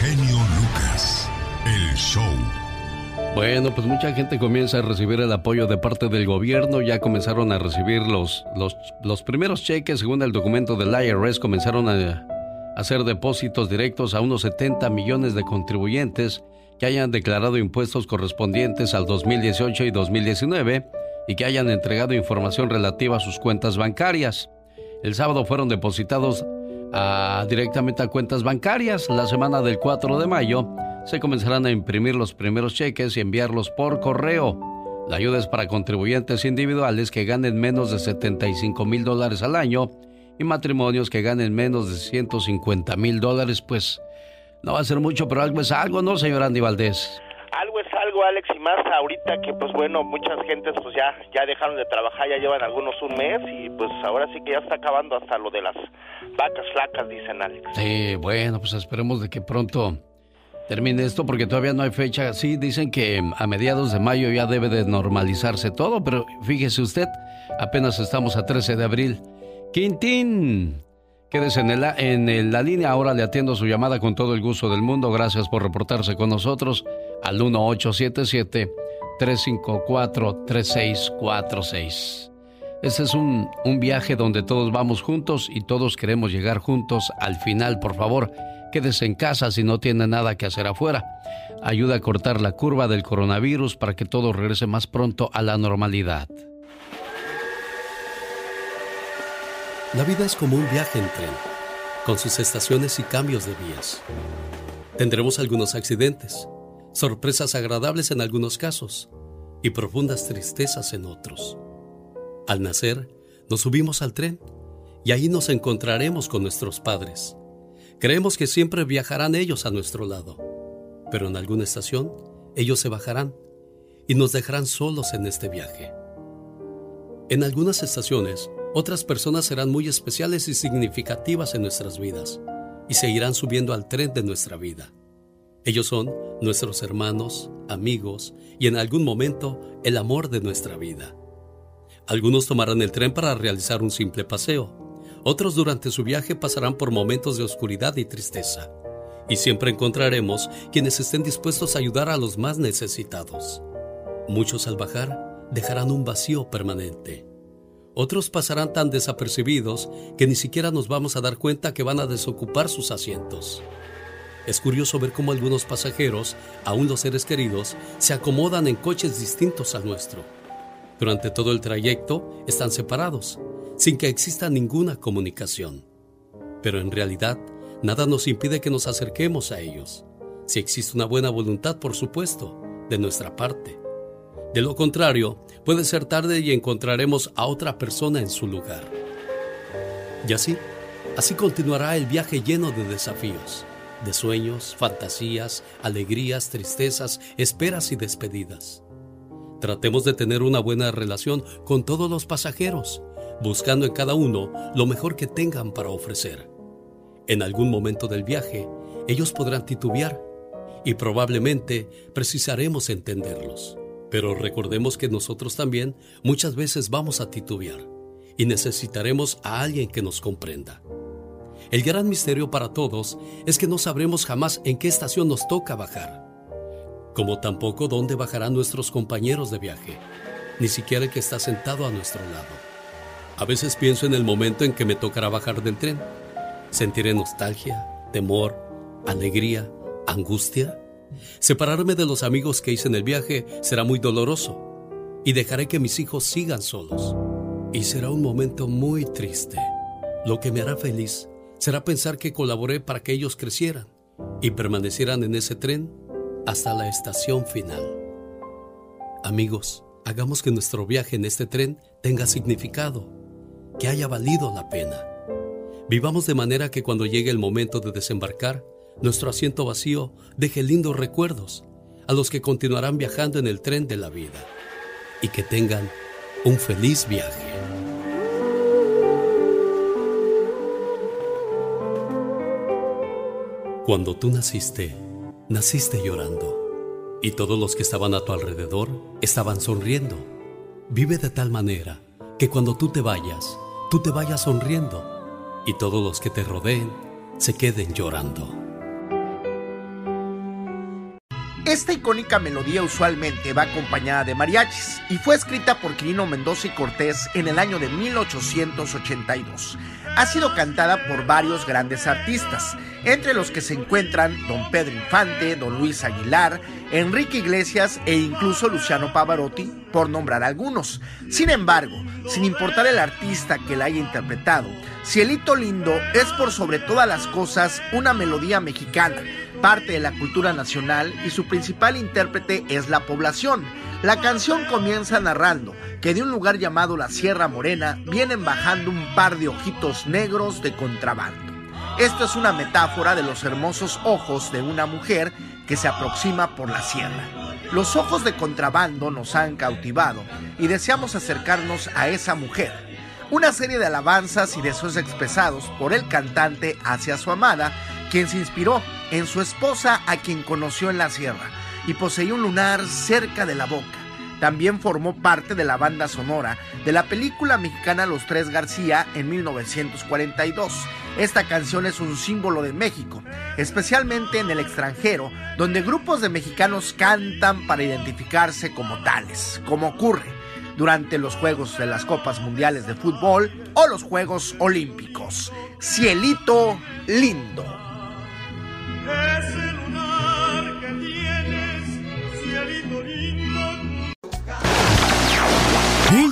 genio Lucas, el show. Bueno, pues mucha gente comienza a recibir el apoyo de parte del gobierno, ya comenzaron a recibir los, los, los primeros cheques, según el documento del IRS, comenzaron a hacer depósitos directos a unos 70 millones de contribuyentes que hayan declarado impuestos correspondientes al 2018 y 2019 y que hayan entregado información relativa a sus cuentas bancarias. El sábado fueron depositados directamente a cuentas bancarias. La semana del 4 de mayo se comenzarán a imprimir los primeros cheques y enviarlos por correo. La ayuda es para contribuyentes individuales que ganen menos de 75 mil dólares al año y matrimonios que ganen menos de 150 mil dólares. Pues no va a ser mucho, pero algo es algo, ¿no, señor Andy Valdés? Algo es y más ahorita que, pues bueno, muchas gentes pues ya, ya dejaron de trabajar, ya llevan algunos un mes y pues ahora sí que ya está acabando hasta lo de las vacas flacas, dicen Alex. Sí, bueno, pues esperemos de que pronto termine esto porque todavía no hay fecha. Sí, dicen que a mediados de mayo ya debe de normalizarse todo, pero fíjese usted, apenas estamos a 13 de abril. Quintín, quédese en, el, en la línea, ahora le atiendo su llamada con todo el gusto del mundo. Gracias por reportarse con nosotros al 1877-354-3646. Este es un, un viaje donde todos vamos juntos y todos queremos llegar juntos al final. Por favor, quédese en casa si no tiene nada que hacer afuera. Ayuda a cortar la curva del coronavirus para que todo regrese más pronto a la normalidad. La vida es como un viaje en tren, con sus estaciones y cambios de vías. Tendremos algunos accidentes sorpresas agradables en algunos casos y profundas tristezas en otros. Al nacer, nos subimos al tren y ahí nos encontraremos con nuestros padres. Creemos que siempre viajarán ellos a nuestro lado, pero en alguna estación ellos se bajarán y nos dejarán solos en este viaje. En algunas estaciones, otras personas serán muy especiales y significativas en nuestras vidas y seguirán subiendo al tren de nuestra vida. Ellos son nuestros hermanos, amigos y en algún momento el amor de nuestra vida. Algunos tomarán el tren para realizar un simple paseo. Otros durante su viaje pasarán por momentos de oscuridad y tristeza. Y siempre encontraremos quienes estén dispuestos a ayudar a los más necesitados. Muchos al bajar dejarán un vacío permanente. Otros pasarán tan desapercibidos que ni siquiera nos vamos a dar cuenta que van a desocupar sus asientos. Es curioso ver cómo algunos pasajeros, aún los seres queridos, se acomodan en coches distintos al nuestro. Durante todo el trayecto están separados, sin que exista ninguna comunicación. Pero en realidad, nada nos impide que nos acerquemos a ellos, si existe una buena voluntad, por supuesto, de nuestra parte. De lo contrario, puede ser tarde y encontraremos a otra persona en su lugar. Y así, así continuará el viaje lleno de desafíos de sueños, fantasías, alegrías, tristezas, esperas y despedidas. Tratemos de tener una buena relación con todos los pasajeros, buscando en cada uno lo mejor que tengan para ofrecer. En algún momento del viaje, ellos podrán titubear y probablemente precisaremos entenderlos. Pero recordemos que nosotros también muchas veces vamos a titubear y necesitaremos a alguien que nos comprenda. El gran misterio para todos es que no sabremos jamás en qué estación nos toca bajar, como tampoco dónde bajarán nuestros compañeros de viaje, ni siquiera el que está sentado a nuestro lado. A veces pienso en el momento en que me tocará bajar del tren. Sentiré nostalgia, temor, alegría, angustia. Separarme de los amigos que hice en el viaje será muy doloroso y dejaré que mis hijos sigan solos. Y será un momento muy triste. Lo que me hará feliz será pensar que colaboré para que ellos crecieran y permanecieran en ese tren hasta la estación final. Amigos, hagamos que nuestro viaje en este tren tenga significado, que haya valido la pena. Vivamos de manera que cuando llegue el momento de desembarcar, nuestro asiento vacío deje lindos recuerdos a los que continuarán viajando en el tren de la vida y que tengan un feliz viaje. Cuando tú naciste, naciste llorando, y todos los que estaban a tu alrededor estaban sonriendo. Vive de tal manera que cuando tú te vayas, tú te vayas sonriendo, y todos los que te rodeen se queden llorando. Esta icónica melodía usualmente va acompañada de mariachis y fue escrita por Quirino Mendoza y Cortés en el año de 1882. Ha sido cantada por varios grandes artistas, entre los que se encuentran don Pedro Infante, don Luis Aguilar, Enrique Iglesias e incluso Luciano Pavarotti, por nombrar algunos. Sin embargo, sin importar el artista que la haya interpretado, Cielito Lindo es por sobre todas las cosas una melodía mexicana parte de la cultura nacional y su principal intérprete es la población. La canción comienza narrando que de un lugar llamado la Sierra Morena vienen bajando un par de ojitos negros de contrabando. Esto es una metáfora de los hermosos ojos de una mujer que se aproxima por la sierra. Los ojos de contrabando nos han cautivado y deseamos acercarnos a esa mujer. Una serie de alabanzas y deseos expresados por el cantante hacia su amada quien se inspiró en su esposa a quien conoció en la sierra y poseía un lunar cerca de la boca. También formó parte de la banda sonora de la película mexicana Los Tres García en 1942. Esta canción es un símbolo de México, especialmente en el extranjero, donde grupos de mexicanos cantan para identificarse como tales, como ocurre durante los Juegos de las Copas Mundiales de Fútbol o los Juegos Olímpicos. Cielito lindo.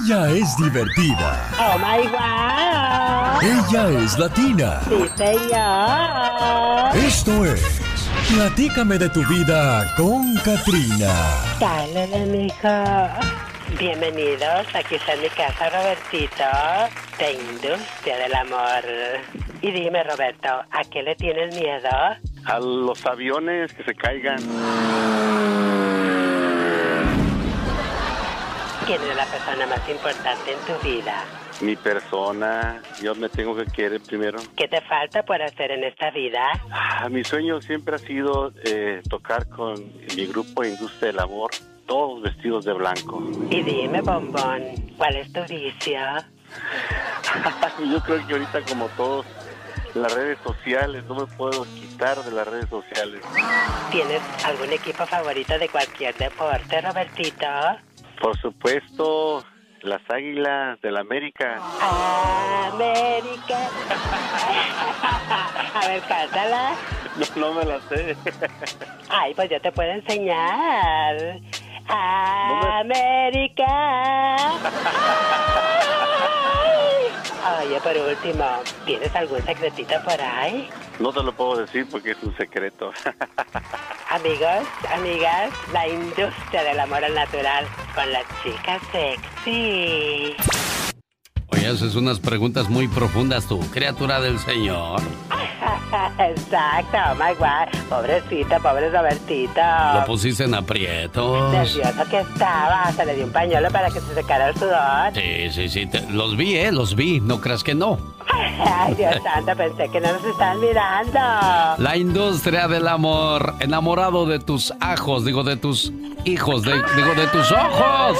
Ella es divertida. Oh my god. Ella es latina. Sí, señor. Esto es Platícame de tu vida con Katrina. Dale, mija. Bienvenidos, aquí está mi casa, Robertito, de Industria del Amor. Y dime, Roberto, ¿a qué le tienes miedo? a los aviones que se caigan. ¿Quién es la persona más importante en tu vida? Mi persona, yo me tengo que querer primero. ¿Qué te falta por hacer en esta vida? Ah, mi sueño siempre ha sido eh, tocar con mi grupo Industria del Amor, todos vestidos de blanco. Y dime, bombón, ¿cuál es tu vicio? yo creo que ahorita como todos las redes sociales, no me puedo quitar de las redes sociales. ¿Tienes algún equipo favorito de cualquier deporte, Robertito? Por supuesto, las Águilas del América. América. A ver, cántala. No, no me la sé. Ay, pues yo te puedo enseñar. América. Oye, por último, ¿tienes algún secretito por ahí? No te lo puedo decir porque es un secreto. Amigos, amigas, la industria del amor al natural con la chica sexy. Haces unas preguntas muy profundas tú, criatura del Señor. Exacto, oh my God. Pobrecita, pobre Robertita. Lo pusiste en aprietos. Nervioso que estaba. Se le dio un pañuelo para que se secara el sudor. Sí, sí, sí. los vi, ¿eh? Los vi. No creas que no. Ay, Dios santo, pensé que no nos estaban mirando. La industria del amor. Enamorado de tus ajos, digo, de tus hijos, digo, de tus ojos.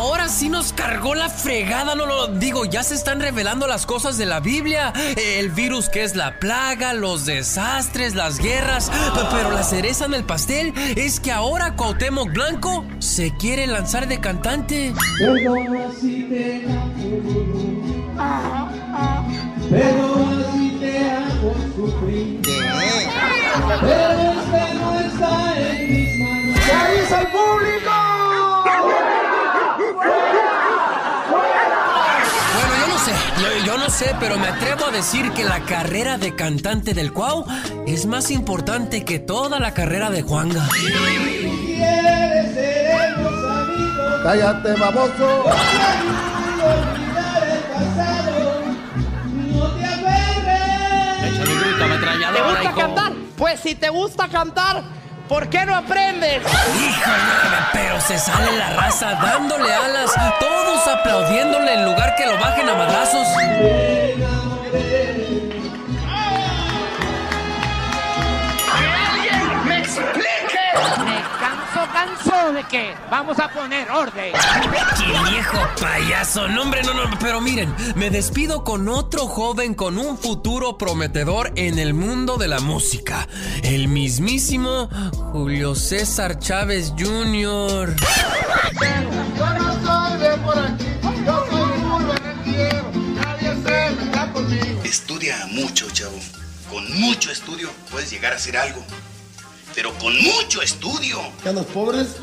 Ahora sí nos cargó la fregada, no lo digo, ya se están revelando las cosas de la Biblia, el virus que es la plaga, los desastres, las guerras, pero la cereza en el pastel es que ahora Cuauhtémoc Blanco se quiere lanzar de cantante. Pero así te pero así te hago sufrir. Pero este no está en mis manos. ¿Qué dice el público? Yo no sé, pero me atrevo a decir que la carrera de cantante del Cuau es más importante que toda la carrera de Juanga. Cállate, baboso. ¿Te gusta cantar? Pues si te gusta cantar, ¿Por qué no aprendes? Híjole, pero se sale la raza dándole alas, todos aplaudiéndole en lugar que lo bajen a madrazos. Qué? Vamos a poner orden. ¡Qué viejo payaso! No, hombre, no, no. Pero miren, me despido con otro joven con un futuro prometedor en el mundo de la música. El mismísimo Julio César Chávez Jr. Yo no soy de por aquí, yo soy muy barranquillero, nadie se meterá conmigo. Estudia mucho, chavo. Con mucho estudio puedes llegar a hacer algo. Pero con mucho estudio. Que a los pobres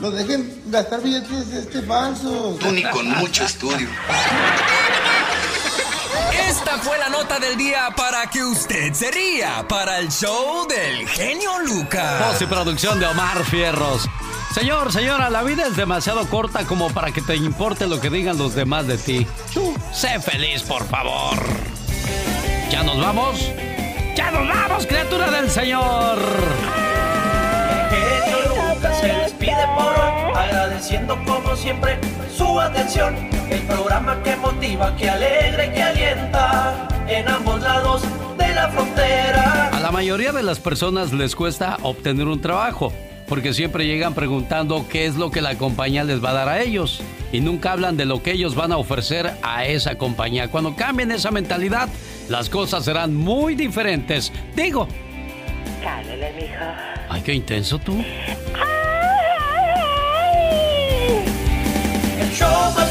los dejen gastar billetes este falsos. Tú ni con mucho estudio. Esta fue la nota del día para que usted se ría para el show del genio Lucas. Voz y producción de Omar Fierros. Señor, señora, la vida es demasiado corta como para que te importe lo que digan los demás de ti. Tú, sé feliz, por favor. ¿Ya nos vamos? ¡Ya nos vamos, criatura del Señor! Lucas se despide por hoy, agradeciendo como siempre su atención. El programa que motiva, que alegra y que alienta en ambos lados de la frontera. A la mayoría de las personas les cuesta obtener un trabajo, porque siempre llegan preguntando qué es lo que la compañía les va a dar a ellos y nunca hablan de lo que ellos van a ofrecer a esa compañía. Cuando cambien esa mentalidad, las cosas serán muy diferentes. Digo, Cálele, mijo. Ay, qué intenso tú. El show más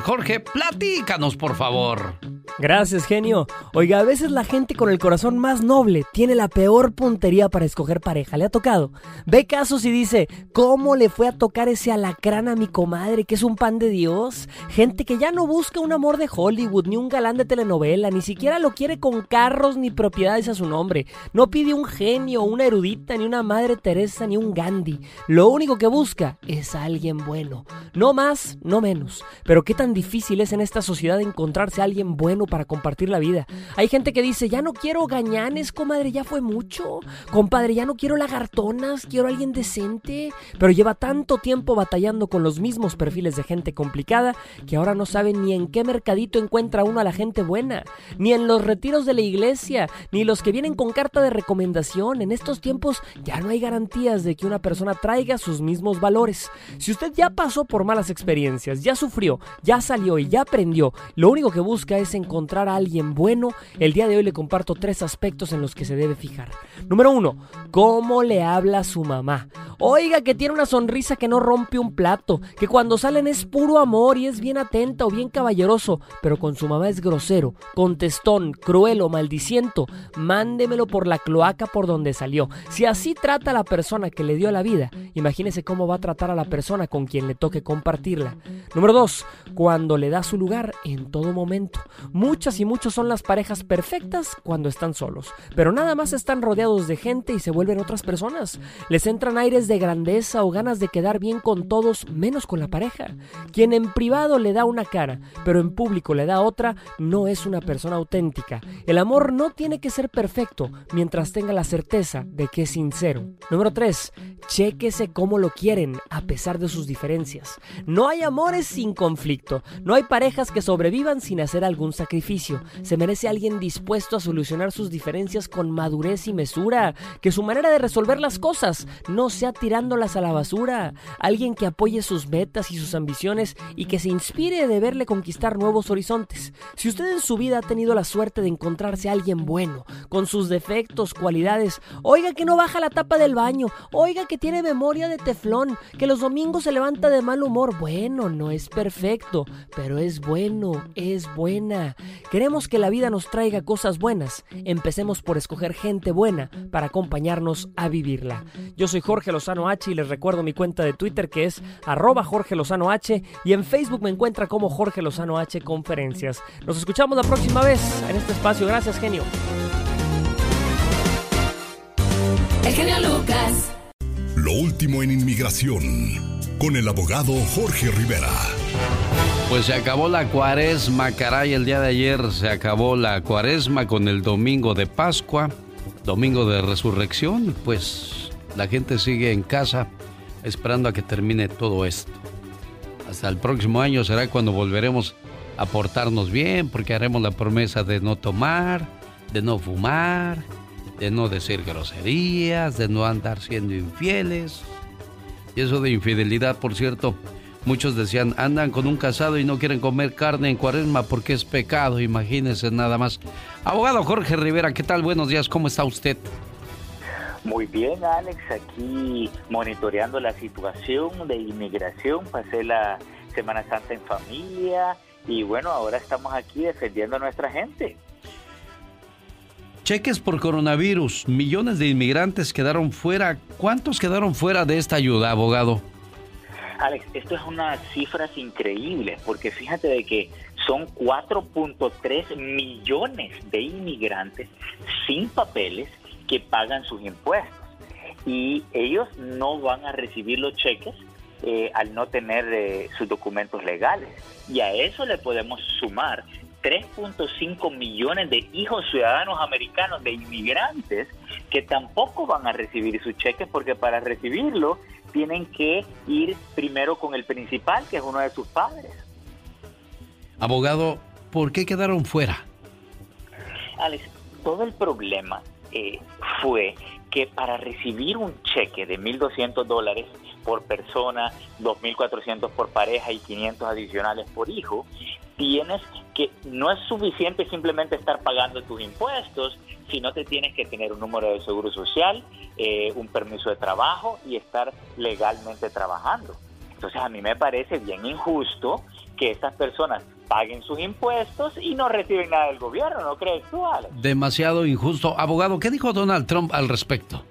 Jorge, platícanos, por favor. Gracias, genio. Oiga, a veces la gente con el corazón más noble tiene la peor puntería para escoger pareja. ¿Le ha tocado? Ve casos y dice, ¿cómo le fue a tocar ese alacrán a mi comadre, que es un pan de Dios? Gente que ya no busca un amor de Hollywood, ni un galán de telenovela, ni siquiera lo quiere con carros ni propiedades a su nombre. No pide un genio, una erudita, ni una madre Teresa, ni un Gandhi. Lo único que busca es a alguien bueno. No más, no menos. Pero qué tan difícil es en esta sociedad encontrarse a alguien bueno para compartir la vida. Hay gente que dice, ya no quiero gañanes, comadre, ya fue mucho. Compadre, ya no quiero lagartonas, quiero a alguien decente. Pero lleva tanto tiempo batallando con los mismos perfiles de gente complicada que ahora no sabe ni en qué mercadito encuentra uno a la gente buena, ni en los retiros de la iglesia, ni los que vienen con carta de recomendación. En estos tiempos ya no hay garantías de que una persona traiga sus mismos valores. Si usted ya pasó por malas experiencias, ya sufrió, ya salió y ya aprendió, lo único que busca es encontrar a alguien bueno, el día de hoy le comparto tres aspectos en los que se debe fijar. Número uno, ¿cómo le habla su mamá? Oiga que tiene una sonrisa que no rompe un plato, que cuando salen es puro amor y es bien atenta o bien caballeroso, pero con su mamá es grosero, contestón, cruel o maldiciento, mándemelo por la cloaca por donde salió. Si así trata a la persona que le dio la vida, imagínese cómo va a tratar a la persona con quien le toque compartirla. Número dos, cuando le da su lugar en todo momento. Muchas y muchos son las parejas perfectas cuando están solos, pero nada más están rodeados de gente y se vuelven otras personas. Les entran aires de grandeza o ganas de quedar bien con todos, menos con la pareja. Quien en privado le da una cara, pero en público le da otra, no es una persona auténtica. El amor no tiene que ser perfecto mientras tenga la certeza de que es sincero. Número 3. Chéquese cómo lo quieren a pesar de sus diferencias. No hay amores sin conflicto. No hay parejas que sobrevivan sin hacer algún sacrificio. Se merece alguien dispuesto a solucionar sus diferencias con madurez y mesura. Que su manera de resolver las cosas no sea tirándolas a la basura. Alguien que apoye sus metas y sus ambiciones y que se inspire de verle conquistar nuevos horizontes. Si usted en su vida ha tenido la suerte de encontrarse a alguien bueno, con sus defectos, cualidades, oiga que no baja la tapa del baño, oiga que tiene memoria de teflón, que los domingos se levanta de mal humor, bueno, no es perfecto, pero es bueno, es buena. Queremos que la vida nos traiga cosas buenas. Empecemos por escoger gente buena para acompañarnos a vivirla. Yo soy Jorge Lozano H y les recuerdo mi cuenta de Twitter que es arroba Jorge Lozano H y en Facebook me encuentra como Jorge Lozano H Conferencias. Nos escuchamos la próxima vez en este espacio. Gracias, genio. El genio Lucas. Lo último en inmigración con el abogado Jorge Rivera. Pues se acabó la cuaresma, caray, el día de ayer se acabó la cuaresma con el domingo de Pascua, domingo de resurrección, pues la gente sigue en casa esperando a que termine todo esto. Hasta el próximo año será cuando volveremos a portarnos bien, porque haremos la promesa de no tomar, de no fumar, de no decir groserías, de no andar siendo infieles. Y eso de infidelidad, por cierto, muchos decían, andan con un casado y no quieren comer carne en cuaresma porque es pecado, imagínense nada más. Abogado Jorge Rivera, ¿qué tal? Buenos días, ¿cómo está usted? Muy bien, Alex, aquí monitoreando la situación de inmigración. Pasé la Semana Santa en familia y bueno, ahora estamos aquí defendiendo a nuestra gente. Cheques por coronavirus. Millones de inmigrantes quedaron fuera. ¿Cuántos quedaron fuera de esta ayuda, abogado? Alex, esto es unas cifras increíbles, porque fíjate de que son 4.3 millones de inmigrantes sin papeles que pagan sus impuestos. Y ellos no van a recibir los cheques eh, al no tener eh, sus documentos legales. Y a eso le podemos sumar 3.5 millones de hijos ciudadanos americanos de inmigrantes que tampoco van a recibir su cheque porque para recibirlo tienen que ir primero con el principal, que es uno de sus padres. Abogado, ¿por qué quedaron fuera? Alex, todo el problema eh, fue que para recibir un cheque de 1.200 dólares por persona, 2.400 por pareja y 500 adicionales por hijo, tienes que no es suficiente simplemente estar pagando tus impuestos, sino que tienes que tener un número de seguro social, eh, un permiso de trabajo y estar legalmente trabajando. Entonces a mí me parece bien injusto que estas personas paguen sus impuestos y no reciben nada del gobierno, ¿no crees tú, Alex? Demasiado injusto. Abogado, ¿qué dijo Donald Trump al respecto?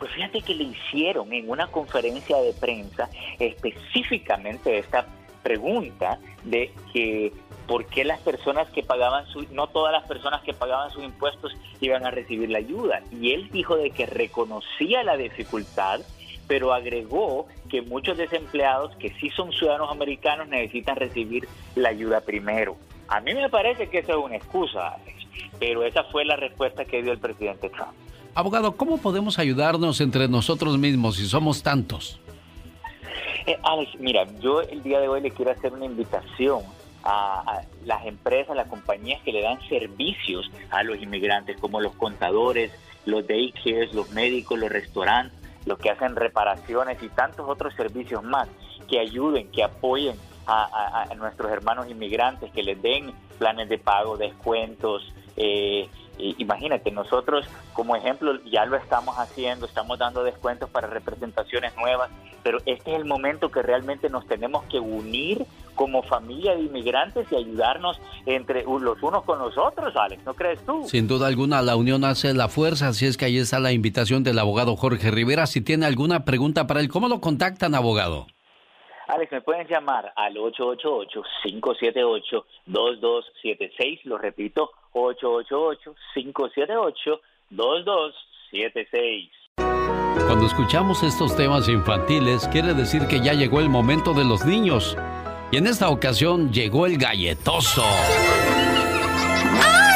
Pues fíjate que le hicieron en una conferencia de prensa específicamente esta pregunta de que por qué las personas que pagaban su, no todas las personas que pagaban sus impuestos iban a recibir la ayuda. Y él dijo de que reconocía la dificultad, pero agregó que muchos desempleados que sí son ciudadanos americanos necesitan recibir la ayuda primero. A mí me parece que eso es una excusa, Alex, pero esa fue la respuesta que dio el presidente Trump. Abogado, ¿cómo podemos ayudarnos entre nosotros mismos si somos tantos? Eh, Alex, mira, yo el día de hoy le quiero hacer una invitación a, las empresas, las compañías que le dan servicios a los inmigrantes, como los contadores, los daycares, los médicos, los restaurantes, los que hacen reparaciones y tantos otros servicios más, que ayuden, que apoyen a, nuestros hermanos inmigrantes, que les den planes de pago, descuentos, eh, imagínate, nosotros como ejemplo ya lo estamos haciendo, estamos dando descuentos para representaciones nuevas, pero este es el momento que realmente nos tenemos que unir como familia de inmigrantes y ayudarnos entre los unos con los otros, Alex, ¿no crees tú? Sin duda alguna, la unión hace la fuerza, así es que ahí está la invitación del abogado Jorge Rivera. Si tiene alguna pregunta para él, ¿cómo lo contactan, abogado? Alex, me pueden llamar al 888-578-2276, lo repito, 888-578-2276. Cuando escuchamos estos temas infantiles, quiere decir que ya llegó el momento de los niños. Y en esta ocasión llegó el galletoso. Ahora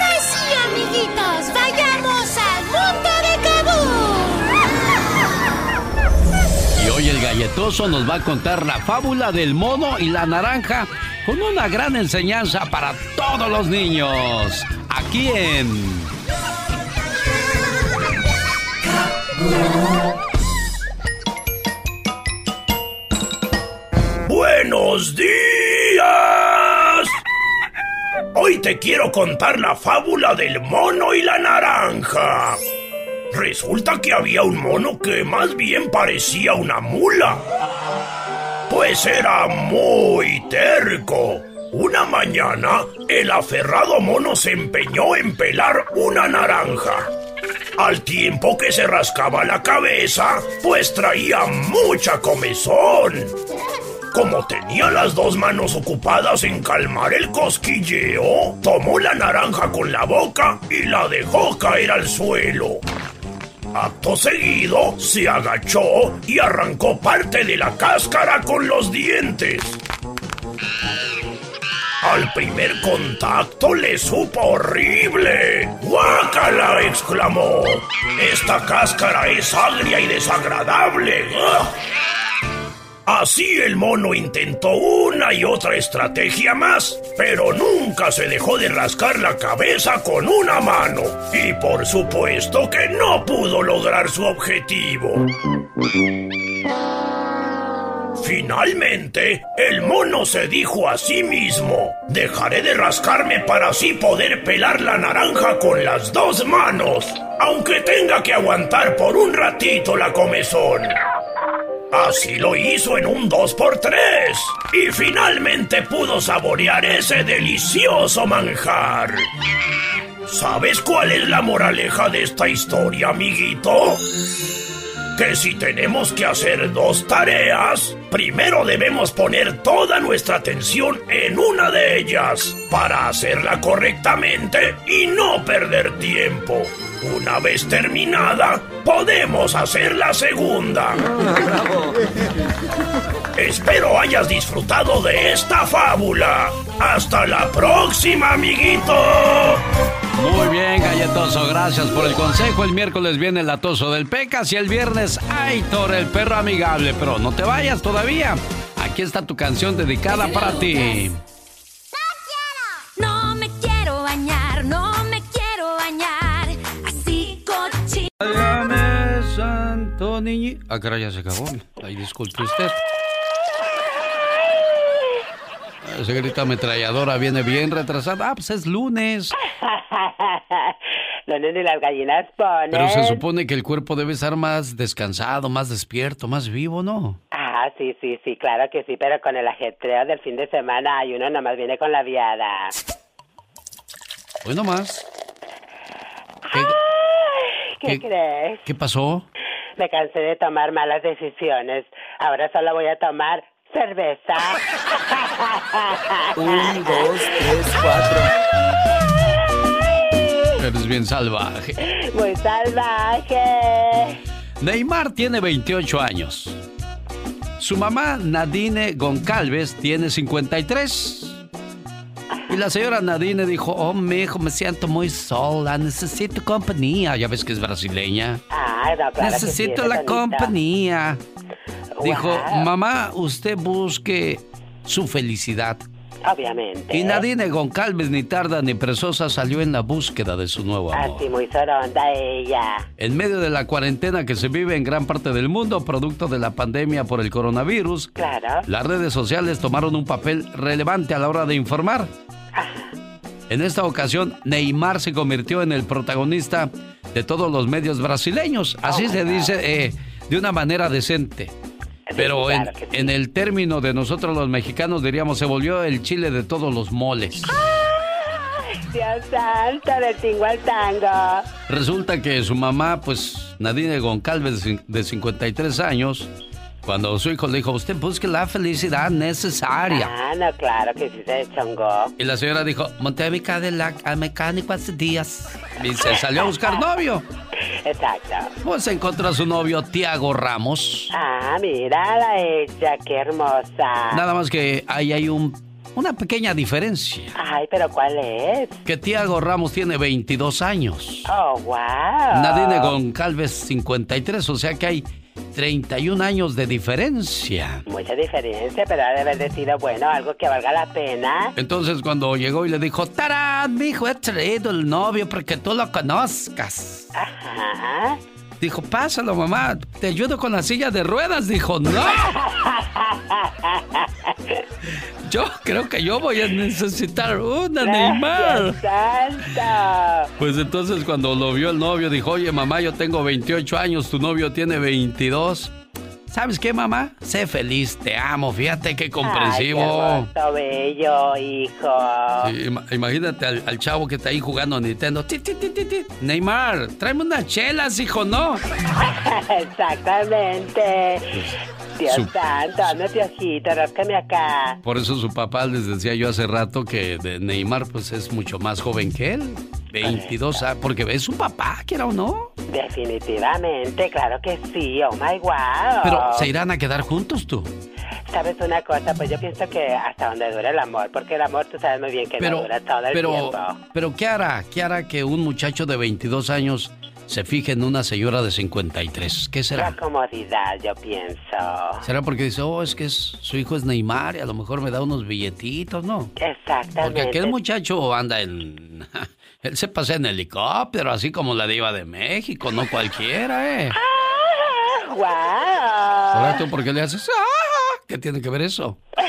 galletoso nos va a contar la fábula del mono y la naranja con una gran enseñanza para todos los niños. Aquí en... Buenos días. Hoy te quiero contar la fábula del mono y la naranja. Resulta que había un mono que más bien parecía una mula. Pues era muy terco. Una mañana, el aferrado mono se empeñó en pelar una naranja. Al tiempo que se rascaba la cabeza, pues traía mucha comezón. Como tenía las dos manos ocupadas en calmar el cosquilleo, tomó la naranja con la boca y la dejó caer al suelo. Acto seguido, se agachó y arrancó parte de la cáscara con los dientes. Al primer contacto le supo horrible. ¡Guácala! exclamó. Esta cáscara es agria y desagradable. Así el mono intentó una y otra estrategia más, pero nunca se dejó de rascar la cabeza con una mano. Y por supuesto que no pudo lograr su objetivo. Finalmente, el mono se dijo a sí mismo, dejaré de rascarme para así poder pelar la naranja con las dos manos, aunque tenga que aguantar por un ratito la comezón. Así lo hizo en un 2x3 y finalmente pudo saborear ese delicioso manjar. ¿Sabes cuál es la moraleja de esta historia, amiguito? Que si tenemos que hacer dos tareas, primero debemos poner toda nuestra atención en una de ellas para hacerla correctamente y no perder tiempo. Una vez terminada, podemos hacer la segunda. Espero hayas disfrutado de esta fábula. Hasta la próxima, amiguito. Muy bien, galletoso, gracias por el consejo. El miércoles viene el atoso del Pecas y el viernes Aitor, el perro amigable. Pero no te vayas todavía. Aquí está tu canción dedicada para ti. No me quiero bañar, no me quiero bañar. Así cochino. Santo niño. Ah, caray, ya se acabó. Ay, disculpe usted. Ese grito ametralladora viene bien retrasada. Ah, pues es lunes. Lunes ni las gallinas ponen. Pero se supone que el cuerpo debe estar más descansado, más despierto, más vivo, ¿no? Ah, sí, sí, sí, claro que sí, pero con el ajetreo del fin de semana y uno nomás viene con la viada. Hoy nomás. ¿Qué, ¿Qué- crees? ¿Qué pasó? Me cansé de tomar malas decisiones. Ahora solo voy a tomar cerveza. Un, dos, tres, cuatro. Eres bien salvaje. Muy salvaje. Neymar tiene 28 años. Su mamá, Nadine Goncalves, tiene 53. Y la señora Nadine dijo, oh, mijo, me siento muy sola, necesito compañía. Ya ves que es brasileña. Ah, no, claro que sí, necesito es la compañía. Dijo, mamá, usted busque su felicidad. Obviamente. Y Nadine Goncalves, ni tarda ni presosa, salió en la búsqueda de su nuevo amor. Así muy soronda ella. En medio de la cuarentena que se vive en gran parte del mundo, producto de la pandemia por el coronavirus, Claro. las redes sociales tomaron un papel relevante a la hora de informar. En esta ocasión, Neymar se convirtió en el protagonista de todos los medios brasileños. Así se dice eh, de una manera decente. Pero en, en el término de nosotros los mexicanos diríamos, se volvió el chile de todos los moles. Dios santo, del tingo al tango. Resulta que su mamá, pues Nadine Goncalves, de de 53 años, cuando su hijo le dijo, usted busque la felicidad necesaria. Ah, no, claro que sí se chongó. Y la señora dijo, monté a mi Cadillac al mecánico hace días. Y se salió a buscar novio. Exacto. Pues encontró a su novio Tiago Ramos. Ah, mira ella, qué hermosa. Nada más que ahí hay un, una pequeña diferencia. Ay, pero ¿cuál es? Que Tiago Ramos tiene 22 años. Oh, wow. Nadine Goncalves 53, o sea que hay 31 años de diferencia. Mucha diferencia, pero ha de haber sido bueno, algo que valga la pena. Entonces cuando llegó y le dijo, ¡Tarán, mi hijo, he traído el novio porque tú lo conozcas! Ajá. Dijo, pásalo, mamá, te ayudo con la silla de ruedas. Dijo, no. Yo creo que yo voy a necesitar una, Neymar. Santa. Pues entonces cuando lo vio el novio, dijo, oye, mamá, yo tengo 28 años, tu novio tiene 22. ¿Sabes qué, mamá? Sé feliz, te amo, fíjate qué comprensivo. Ay, qué bello, hijo. Sí, imagínate al, al chavo que está ahí jugando a Nintendo. Ti, ti, ti, ti, ti. Neymar, tráeme unas chelas, hijo, no. Exactamente. Dios Su- santo, hazme piojito, ráscame acá. Por eso su papá les decía yo hace rato que de Neymar pues es mucho más joven que él. 22 años, porque es su papá, quiera o no. Definitivamente, claro que sí, oh my wow. Pero se irán a quedar juntos tú. ¿Sabes una cosa? Pues yo pienso que hasta donde dure el amor, porque el amor tú sabes muy bien que no dura todo el pero, tiempo. pero ¿qué hará? ¿Qué hará que un muchacho de 22 años se fija en una señora de 53? ¿Qué será? La comodidad, yo pienso. ¿Será porque dice, oh, es que su hijo es Neymar y a lo mejor me da unos billetitos, no? Exactamente. Porque aquel muchacho anda en... Él se pasea en helicóptero, así como la diva de México, no cualquiera, ¿eh? ¡Ah, wow! Ahora tú, ¿por qué le haces? ¡Ah! ¿Qué tiene que ver eso?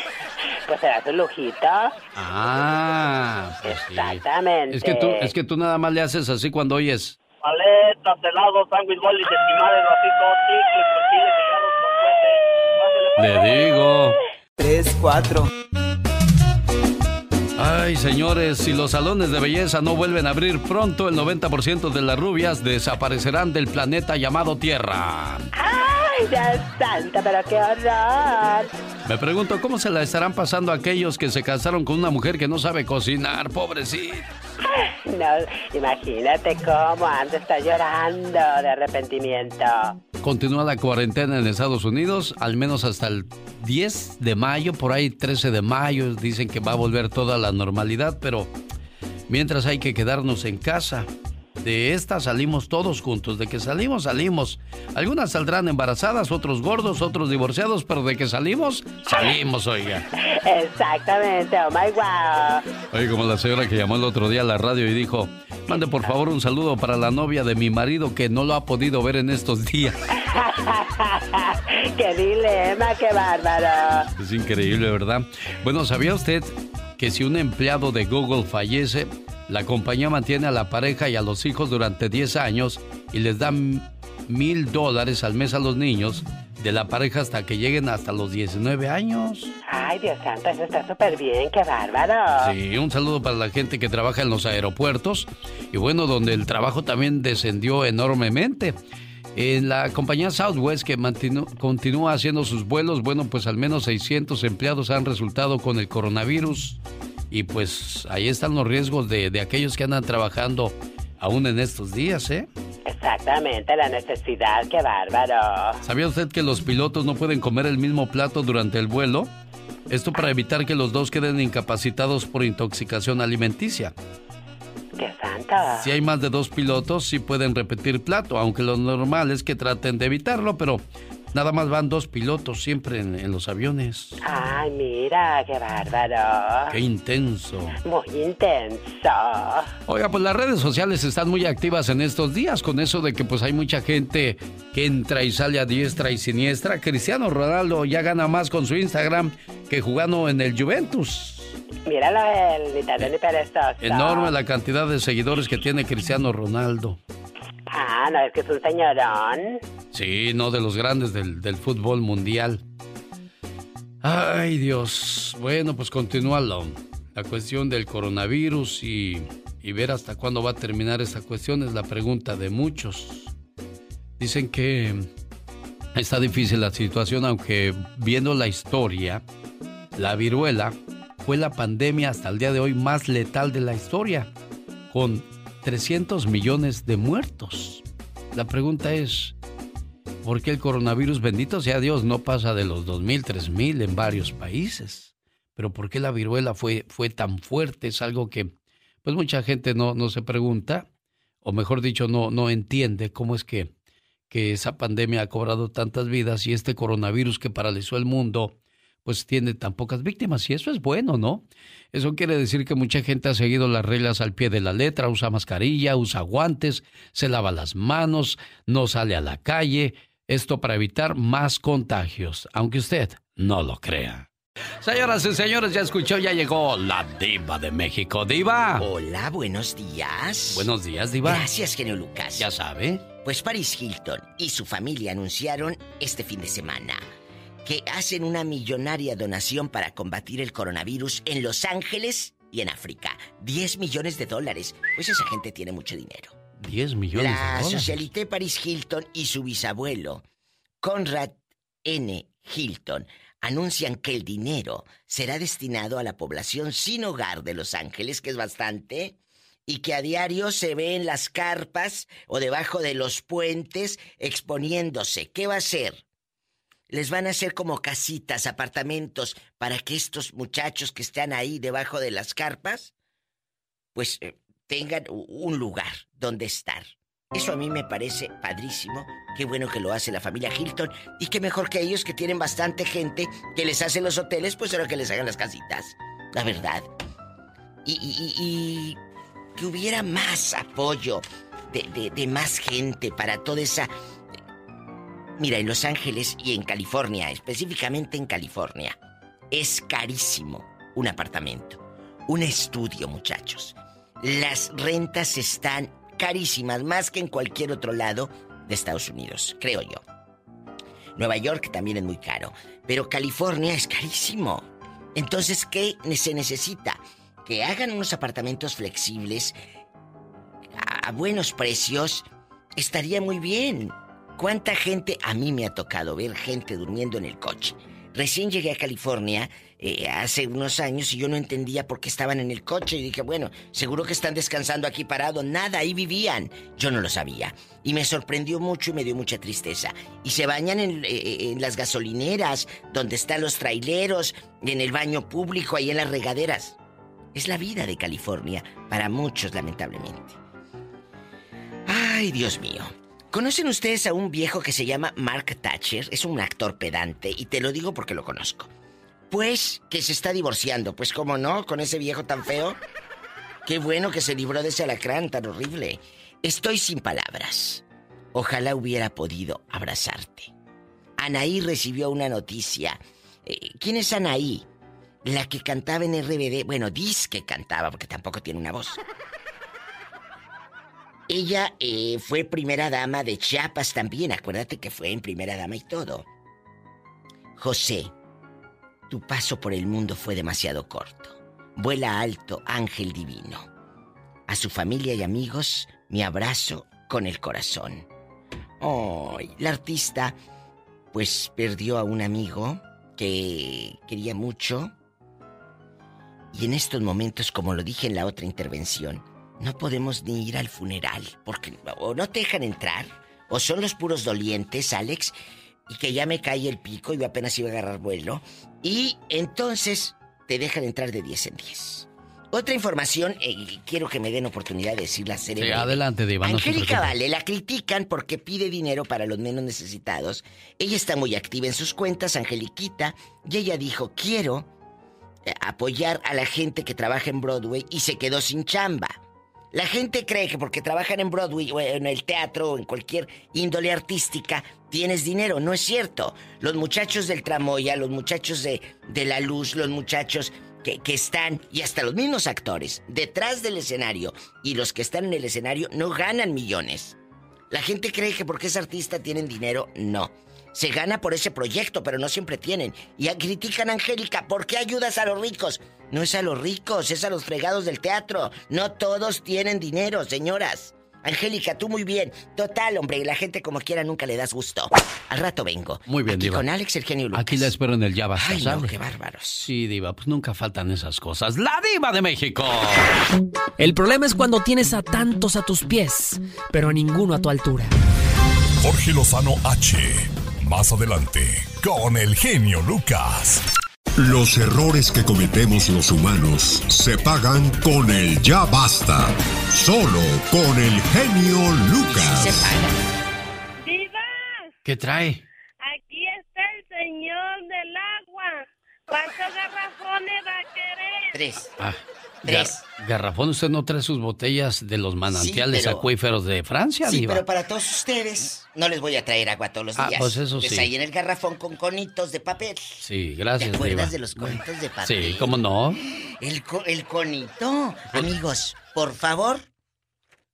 Pues será su lujito. Ah, pues sí. Exactamente. Es que tú, es que tú nada más le haces así cuando oyes. Paletas, helados, sándwich, bolis, esquimales, vasitos, chicles, tortillas, cigarros, Le digo. Tres, cuatro. Ay, señores, si los salones de belleza no vuelven a abrir pronto, el 90% de las rubias desaparecerán del planeta llamado Tierra. ¡Ay, ya santa, pero qué horror! Me pregunto cómo se la estarán pasando aquellos que se casaron con una mujer que no sabe cocinar, pobrecito. No, imagínate cómo anda está llorando de arrepentimiento. Continúa la cuarentena en Estados Unidos, al menos hasta el 10 de mayo, por ahí 13 de mayo, dicen que va a volver toda la normalidad, pero mientras hay que quedarnos en casa. De esta salimos todos juntos, de que salimos, salimos. Algunas saldrán embarazadas, otros gordos, otros divorciados, pero de que salimos, salimos, oiga. Exactamente, oh my wow. Oye, como la señora que llamó el otro día a la radio y dijo, mande por favor un saludo para la novia de mi marido que no lo ha podido ver en estos días. ¡Qué dilema, qué bárbaro! Es increíble, ¿verdad? Bueno, ¿sabía usted que si un empleado de Google fallece, la compañía mantiene a la pareja y a los hijos durante 10 años y les da mil dólares al mes a los niños de la pareja hasta que lleguen hasta los 19 años? Ay, Dios santo, eso está súper bien, qué bárbaro. Sí, un saludo para la gente que trabaja en los aeropuertos y bueno, donde el trabajo también descendió enormemente. En la compañía Southwest que continúa haciendo sus vuelos, bueno, pues al menos 600 empleados han resultado con el coronavirus y pues ahí están los riesgos de, de aquellos que andan trabajando aún en estos días, ¿eh? Exactamente, la necesidad, qué bárbaro. ¿Sabía usted que los pilotos no pueden comer el mismo plato durante el vuelo? Esto para evitar que los dos queden incapacitados por intoxicación alimenticia. ¡Qué santa! Si hay más de dos pilotos, sí pueden repetir plato, aunque lo normal es que traten de evitarlo, pero nada más van dos pilotos siempre en, en los aviones. Ay, mira, qué bárbaro. ¡Qué intenso! Muy intenso. Oiga, pues las redes sociales están muy activas en estos días con eso de que pues hay mucha gente que entra y sale a diestra y siniestra. Cristiano Ronaldo ya gana más con su Instagram que jugando en el Juventus. Míralo, el perezoso. Enorme la cantidad de seguidores que tiene Cristiano Ronaldo. Ah, no, es que es un señorón. Sí, no de los grandes del, del fútbol mundial. Ay, Dios. Bueno, pues continúa la, la cuestión del coronavirus y, y ver hasta cuándo va a terminar esta cuestión es la pregunta de muchos. Dicen que está difícil la situación, aunque viendo la historia, la viruela fue la pandemia hasta el día de hoy más letal de la historia, con 300 millones de muertos. La pregunta es, ¿por qué el coronavirus, bendito sea Dios, no pasa de los 2.000, 3.000 en varios países? Pero ¿por qué la viruela fue, fue tan fuerte? Es algo que pues mucha gente no, no se pregunta, o mejor dicho, no, no entiende cómo es que, que esa pandemia ha cobrado tantas vidas y este coronavirus que paralizó el mundo pues tiene tan pocas víctimas y eso es bueno, ¿no? Eso quiere decir que mucha gente ha seguido las reglas al pie de la letra, usa mascarilla, usa guantes, se lava las manos, no sale a la calle, esto para evitar más contagios, aunque usted no lo crea. Señoras y señores, ya escuchó, ya llegó la diva de México, diva. Hola, buenos días. Buenos días, diva. Gracias, genio Lucas. Ya sabe. Pues Paris Hilton y su familia anunciaron este fin de semana que hacen una millonaria donación para combatir el coronavirus en Los Ángeles y en África. 10 millones de dólares. Pues esa gente tiene mucho dinero. 10 millones La de dólares. Socialité Paris Hilton y su bisabuelo, Conrad N. Hilton, anuncian que el dinero será destinado a la población sin hogar de Los Ángeles, que es bastante, y que a diario se ve en las carpas o debajo de los puentes exponiéndose. ¿Qué va a hacer? Les van a hacer como casitas, apartamentos, para que estos muchachos que están ahí debajo de las carpas, pues eh, tengan un lugar donde estar. Eso a mí me parece padrísimo. Qué bueno que lo hace la familia Hilton. Y qué mejor que ellos que tienen bastante gente que les hace los hoteles, pues ahora que les hagan las casitas. La verdad. Y, y- que hubiera más apoyo de más gente para toda esa... Mira, en Los Ángeles y en California, específicamente en California, es carísimo un apartamento. Un estudio, muchachos. Las rentas están carísimas, más que en cualquier otro lado de Estados Unidos, creo yo. Nueva York también es muy caro, pero California es carísimo. Entonces, ¿qué se necesita? Que hagan unos apartamentos flexibles a, buenos precios. Estaría muy bien. ¿Cuánta gente a mí me ha tocado ver gente durmiendo en el coche? Recién llegué a California eh, hace unos años y yo no entendía por qué estaban en el coche y dije, bueno, seguro que están descansando aquí parados. Nada, ahí vivían. Yo no lo sabía. Y me sorprendió mucho y me dio mucha tristeza. Y se bañan en, eh, en las gasolineras, donde están los traileros, en el baño público, ahí en las regaderas. Es la vida de California, para muchos lamentablemente. Ay, Dios mío. ¿Conocen ustedes a un viejo que se llama Mark Thatcher? Es un actor pedante y te lo digo porque lo conozco. Pues que se está divorciando, pues cómo no, con ese viejo tan feo. Qué bueno que se libró de ese alacrán tan horrible. Estoy sin palabras. Ojalá hubiera podido abrazarte. Anaí recibió una noticia. Eh, ¿Quién es Anaí? La que cantaba en RBD. Bueno, dice que cantaba porque tampoco tiene una voz. Ella eh, fue primera dama de Chiapas también. Acuérdate que fue en primera dama y todo. José, tu paso por el mundo fue demasiado corto. Vuela alto, ángel divino. A su familia y amigos, mi abrazo con el corazón. Ay, la artista, pues perdió a un amigo que quería mucho. Y en estos momentos, como lo dije en la otra intervención, no podemos ni ir al funeral, porque o no te dejan entrar, o son los puros dolientes, Alex, y que ya me cae el pico y yo apenas iba a agarrar vuelo, y entonces te dejan entrar de 10 en 10. Otra información, eh, quiero que me den oportunidad de decirla Sí, adelante, Diva. Angélica. Vale la critican porque pide dinero para los menos necesitados. Ella está muy activa en sus cuentas, Angeliquita, y ella dijo, quiero eh, apoyar a la gente que trabaja en Broadway y se quedó sin chamba. La gente cree que porque trabajan en Broadway o en el teatro o en cualquier índole artística tienes dinero. No es cierto. Los muchachos del tramoya, los muchachos de, de la luz, los muchachos que, que están, y hasta los mismos actores, detrás del escenario y los que están en el escenario no ganan millones. La gente cree que porque es artista tienen dinero. No. Se gana por ese proyecto, pero no siempre tienen. Y critican a Angélica, ¿por qué ayudas a los ricos? No es a los ricos, es a los fregados del teatro. No todos tienen dinero, señoras. Angélica, tú muy bien. Total, hombre, la gente como quiera nunca le das gusto. Al rato vengo. Muy bien, Aquí Diva. con Alex, el genio Lucas. Aquí la espero en el Ya Basta, Ay, no, qué bárbaros. Sí, Diva, pues nunca faltan esas cosas. ¡La Diva de México! El problema es cuando tienes a tantos a tus pies, pero a ninguno a tu altura. Jorge Lozano H. Más adelante, con el genio Lucas. Los errores que cometemos los humanos se pagan con el ya basta. Solo con el genio Lucas. ¡Viva! ¿Qué trae? Aquí está el señor del agua. ¿Cuántos garrafones va a querer? Tres. Ah, gar- Garrafón, ¿usted no trae sus botellas de los manantiales pero- acuíferos de Francia, Sí, Diva? pero para todos ustedes no les voy a traer agua todos los Ah, días. pues eso Les sí. ahí en el garrafón con conitos de papel. Sí, gracias, ¿Te acuerdas Diva. de los conitos de papel? Sí, ¿cómo no? El, co- el conito. Amigos, por favor,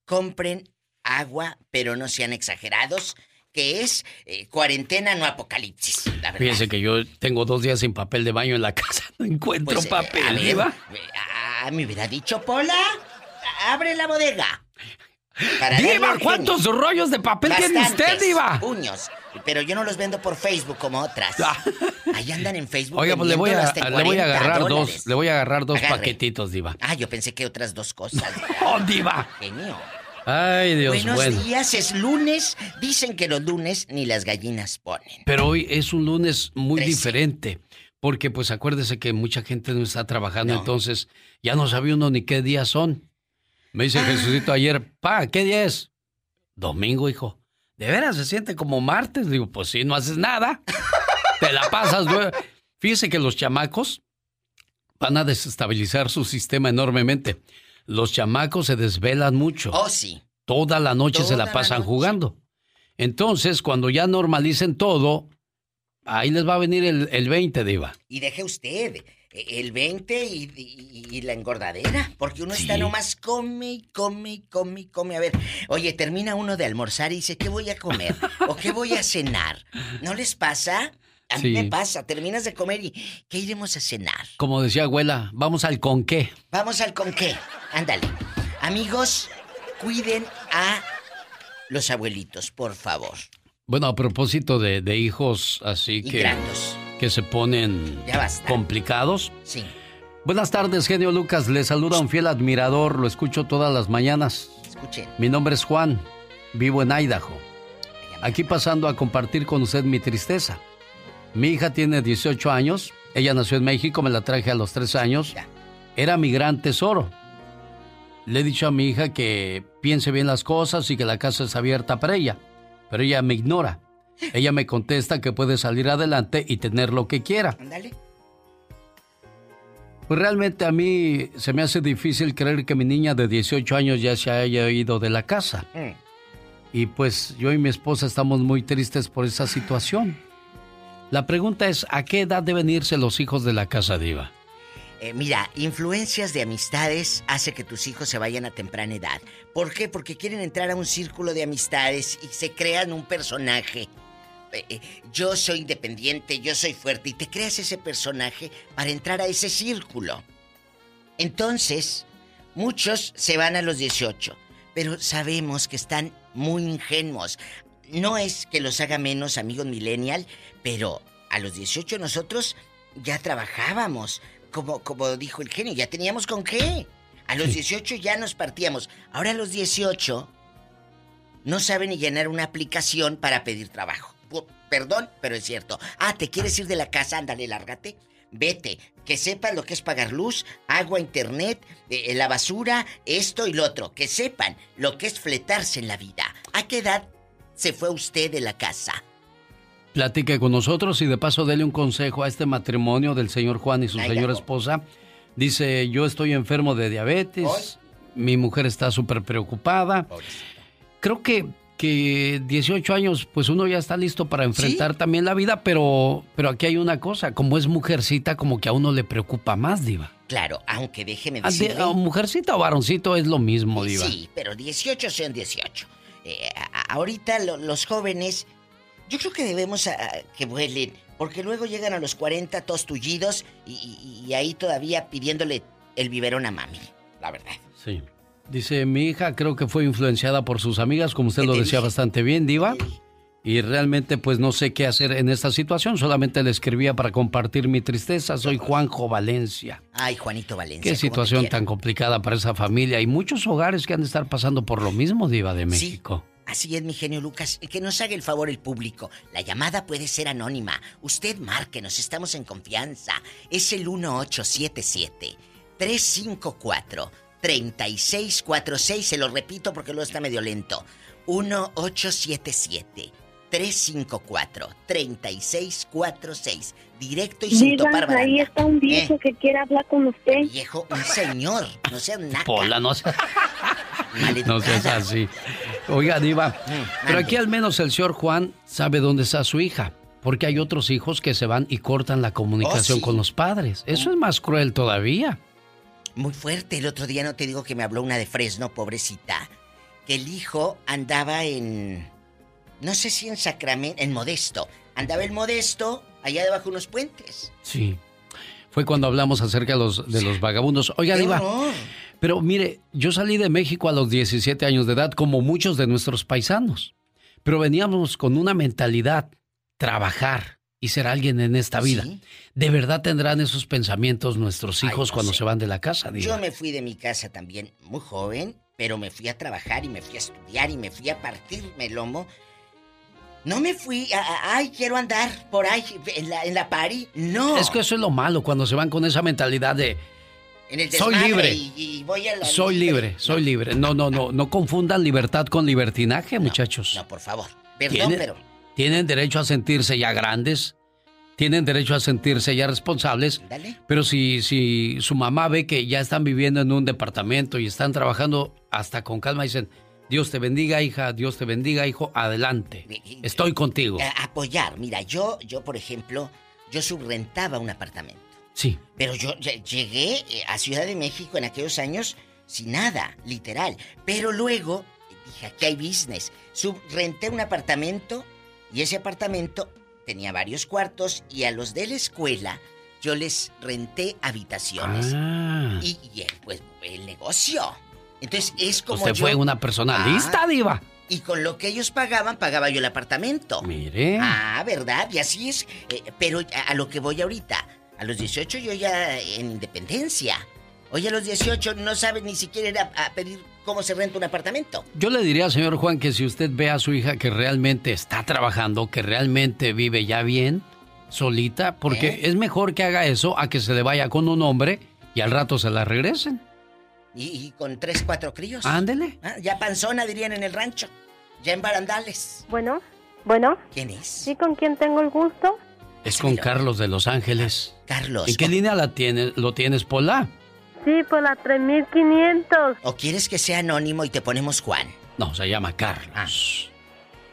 compren agua, pero no sean exagerados, que es eh, cuarentena, no apocalipsis. La verdad. Fíjese que yo tengo dos días sin papel de baño en la casa. No encuentro Pues, eh, papel, a ver, Diva. Ah, me hubiera dicho, Pola, abre la bodega. Para Diva, ¿cuántos rollos de papel tiene usted, Diva? Puños. Pero yo no los vendo por Facebook como otras. Ahí andan en Facebook. Oiga, pues le voy, a, le voy a 40 agarrar dólares. dos, le voy a agarrar dos Agarre. paquetitos, Diva. Ah, yo pensé que otras dos cosas. ¡Oh, diva! Genio. Ay, Dios, Buenos bueno. días, es lunes. Dicen que los lunes ni las gallinas ponen. Pero hoy es un lunes muy diferente. Porque, pues, acuérdese que mucha gente no está trabajando, entonces ya no sabe uno ni qué días son. Me Ah. dice Jesucito ayer, pa, ¿qué día es? domingo, hijo. ¿De veras se siente como martes? Digo, pues sí, no haces nada. Te la pasas, güey. Fíjese que los chamacos van a desestabilizar su sistema enormemente. Los chamacos se desvelan mucho. Oh, sí. Toda la noche se la pasan jugando. Entonces, cuando ya normalicen todo, ahí les va a venir el, el 20, Diva. Y deje usted el 20 y, y- y la engordadera, porque uno está nomás come y come y come y come. A ver, oye, termina uno de almorzar y dice, ¿qué voy a comer? ¿O qué voy a cenar? ¿No les pasa? A mí Sí. me pasa, terminas de comer y ¿qué iremos a cenar? Como decía abuela, vamos al con qué. Vamos al con qué. Ándale. Amigos, cuiden a los abuelitos, por favor. Bueno, a propósito de, de hijos así que, Ingratos. que se ponen Ya basta. complicados. Sí. Buenas tardes, genio Lucas. Le saluda un fiel admirador. Lo escucho todas las mañanas. Escuchen. Mi nombre es Juan. Vivo en Idaho. Aquí pasando a compartir con usted mi tristeza. Mi hija tiene 18 años. Ella nació en México, me la traje a los 3 años. Era mi gran tesoro. Le he dicho a mi hija que piense bien las cosas y que la casa es abierta para ella. Pero ella me ignora. Ella me contesta que puede salir adelante y tener lo que quiera. Ándale. Pues realmente a mí se me hace difícil creer que mi niña de 18 años ya se haya ido de la casa. Mm. Y pues yo y mi esposa estamos muy tristes por esa situación. La pregunta es, ¿a qué edad deben irse los hijos de la casa diva? Eh, mira, influencias de amistades hace que tus hijos se vayan a temprana edad. ¿Por qué? Porque quieren entrar a un círculo de amistades y se crean un personaje. Eh, eh, yo soy independiente, yo soy fuerte y te creas ese personaje para entrar a ese círculo. Entonces, muchos se van a los 18, pero sabemos que están muy ingenuos. No es que los haga menos amigos millennial, pero a los 18 nosotros ya trabajábamos. Como, como dijo el genio, ya teníamos con qué. A los 18 ya nos partíamos. Ahora a los 18 no saben ni llenar una aplicación para pedir trabajo. Perdón, pero es cierto. Ah, ¿te quieres ir de la casa? Ándale, lárgate. Vete. Que sepan lo que es pagar luz, agua, internet, eh, la basura, esto y lo otro. Que sepan lo que es fletarse en la vida. ¿A qué edad se fue usted de la casa? Platique con nosotros y de paso dele un consejo a este matrimonio del señor Juan y su Ay, señora esposa. Dice, yo estoy enfermo de diabetes, mi mujer está súper preocupada. Creo que, que 18 años, pues uno ya está listo para enfrentar también la vida, pero, pero aquí hay una cosa, como es mujercita, como que a uno le preocupa más, diva. Claro, aunque déjeme Ah, de- decirle... ah, mujercita o varoncito es lo mismo, diva. Sí, pero 18 son 18. Eh, a- a- ahorita lo- los jóvenes, yo creo que debemos a- a que vuelen, porque luego llegan a los 40 todos tullidos y, y- y ahí todavía pidiéndole el biberón a mami, la verdad. Sí. Dice, mi hija creo que fue influenciada por sus amigas, como usted ¿Qué lo decía dije? bastante bien, Diva. Y realmente pues no sé qué hacer en esta situación, solamente le escribía para compartir mi tristeza. Soy Juanjo Valencia. Ay, Juanito Valencia. Qué situación tan complicada para esa familia y muchos hogares que han de estar pasando por lo mismo, Diva de México. Así es, mi genio Lucas. Que nos haga el favor el público. La llamada puede ser anónima. Usted márquenos, estamos en confianza. Es el 1877-354-3646. Se lo repito porque luego está medio lento. 1877-354-3646. Directo y sin topar Diga, ahí baranda. está un viejo Eh, que quiere hablar con usted. Viejo, un señor. No sea naca. Pola, no Maleducada. No seas así. Oiga, Diva, Mm, pero aquí al menos el señor Juan sabe dónde está su hija. Porque hay otros hijos que se van y cortan la comunicación Oh, sí. con los padres. Eso es más cruel todavía. Muy fuerte. El otro día no te digo que me habló una de Fresno, pobrecita. Que el hijo andaba en. No sé si en Sacramento, en Modesto. Andaba en Modesto, allá debajo de unos puentes. Sí. Fue cuando hablamos acerca de los, de los vagabundos. Oiga, ¡Qué Diva, horror! Pero mire, yo salí de México a los 17 años de edad, como muchos de nuestros paisanos. Pero veníamos con una mentalidad, trabajar y ser alguien en esta vida. ¿De verdad tendrán esos pensamientos nuestros hijos no cuando sé. se van de la casa, Yo me fui de mi casa también muy joven, pero me fui a trabajar y me fui a estudiar y me fui a partirme el lomo. No me fui a, a- ay, quiero andar por ahí en la, en la pari. No. Es que eso es lo malo, cuando se van con esa mentalidad de en el Soy libre. Y, y voy a la Soy libre, soy libre. No, no, no, no confundan libertad con libertinaje, muchachos. No, por favor. Perdón, Tienen- pero Tienen derecho a sentirse ya grandes, tienen derecho a sentirse ya responsables, pero si, si su mamá ve que ya están viviendo en un departamento y están trabajando hasta con calma, dicen, Dios te bendiga, hija, Dios te bendiga, hijo, adelante. Estoy contigo. a- apoyar. Mira, yo, yo, por ejemplo, yo subrentaba un apartamento. Sí. Pero yo ll- llegué eh, a Ciudad de México en aquellos años sin nada, literal. Pero luego dije, aquí hay business. Subrenté un apartamento y ese apartamento tenía varios cuartos y a los de la escuela yo les renté habitaciones. Ah. Y, y, pues el negocio. Entonces es como Usted yo- fue una persona Ah, lista, diva. Y con lo que ellos pagaban, pagaba yo el apartamento. Mire. Ah, ¿verdad? Y así es. Eh, pero a, a lo que voy ahorita, a los 18 yo ya en independencia. Hoy a los 18 no sabe ni siquiera ir a, a pedir cómo se renta un apartamento. Yo le diría, señor Juan, que si usted ve a su hija que realmente está trabajando, que realmente vive ya bien, solita, porque ¿Eh? es mejor que haga eso a que se le vaya con un hombre y al rato se la regresen. Y, y con tres, cuatro críos. Ándele. Ah, ya panzona, dirían en el rancho. Ya en barandales. Bueno, bueno. ¿Quién es? ¿Sí con quién tengo el gusto? Es con Carlos de Los Ángeles. Carlos. ¿En qué línea la tiene, lo tienes, Pola? Sí, por la 3500. ¿O quieres que sea anónimo y te ponemos Juan? No, se llama Carlos.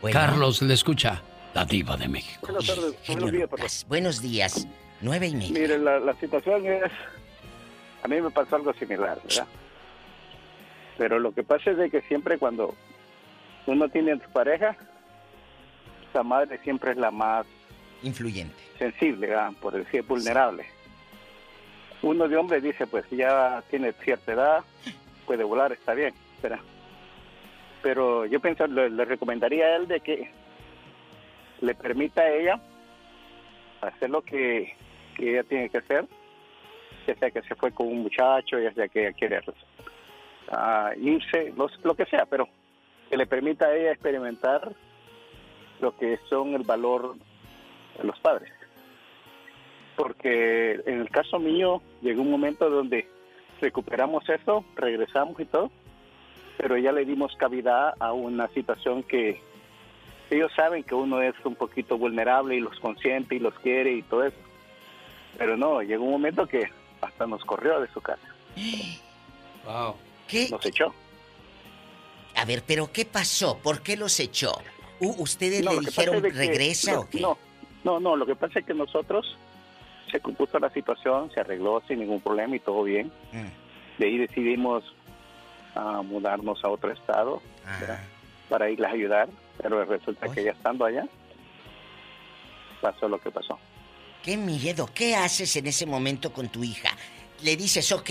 bueno. Carlos le escucha la diva de México. Buenas tardes, buenos días, Buenos días. Nueve y media. Mire, la, la situación es, a mí me pasó algo similar, ¿verdad? Pero lo que pasa es de que siempre cuando uno tiene a su pareja, la madre siempre es la más influyente, sensible, ¿verdad? por decir vulnerable. Uno de hombre dice, pues ya tiene cierta edad, puede volar, está bien, ¿verdad? Pero yo pienso, le, le recomendaría a él de que le permita a ella hacer lo que, que ella tiene que hacer, ya sea que se fue con un muchacho, ya sea que ella quiere ah, irse, lo, lo que sea, pero que le permita a ella experimentar lo que son el valor de los padres. Porque en el caso mío llegó un momento donde recuperamos eso, regresamos y todo, pero ya le dimos cavidad a una situación que ellos saben que uno es un poquito vulnerable y los consiente y los quiere y todo eso. Pero no, llegó un momento que hasta nos corrió de su casa. Wow. ¿Qué? Nos echó. A ver, pero ¿qué pasó? ¿Por qué los echó? ¿Ustedes No, le dijeron que- regresa o qué? No, no, no, lo que pasa es que nosotros se compuso la situación, se arregló sin ningún problema y todo bien. Mm. De ahí decidimos ah, mudarnos a otro estado para irles a ayudar, pero resulta que ya estando allá pasó lo que pasó. ¡Qué miedo! ¿Qué haces en ese momento con tu hija? Le dices, ok,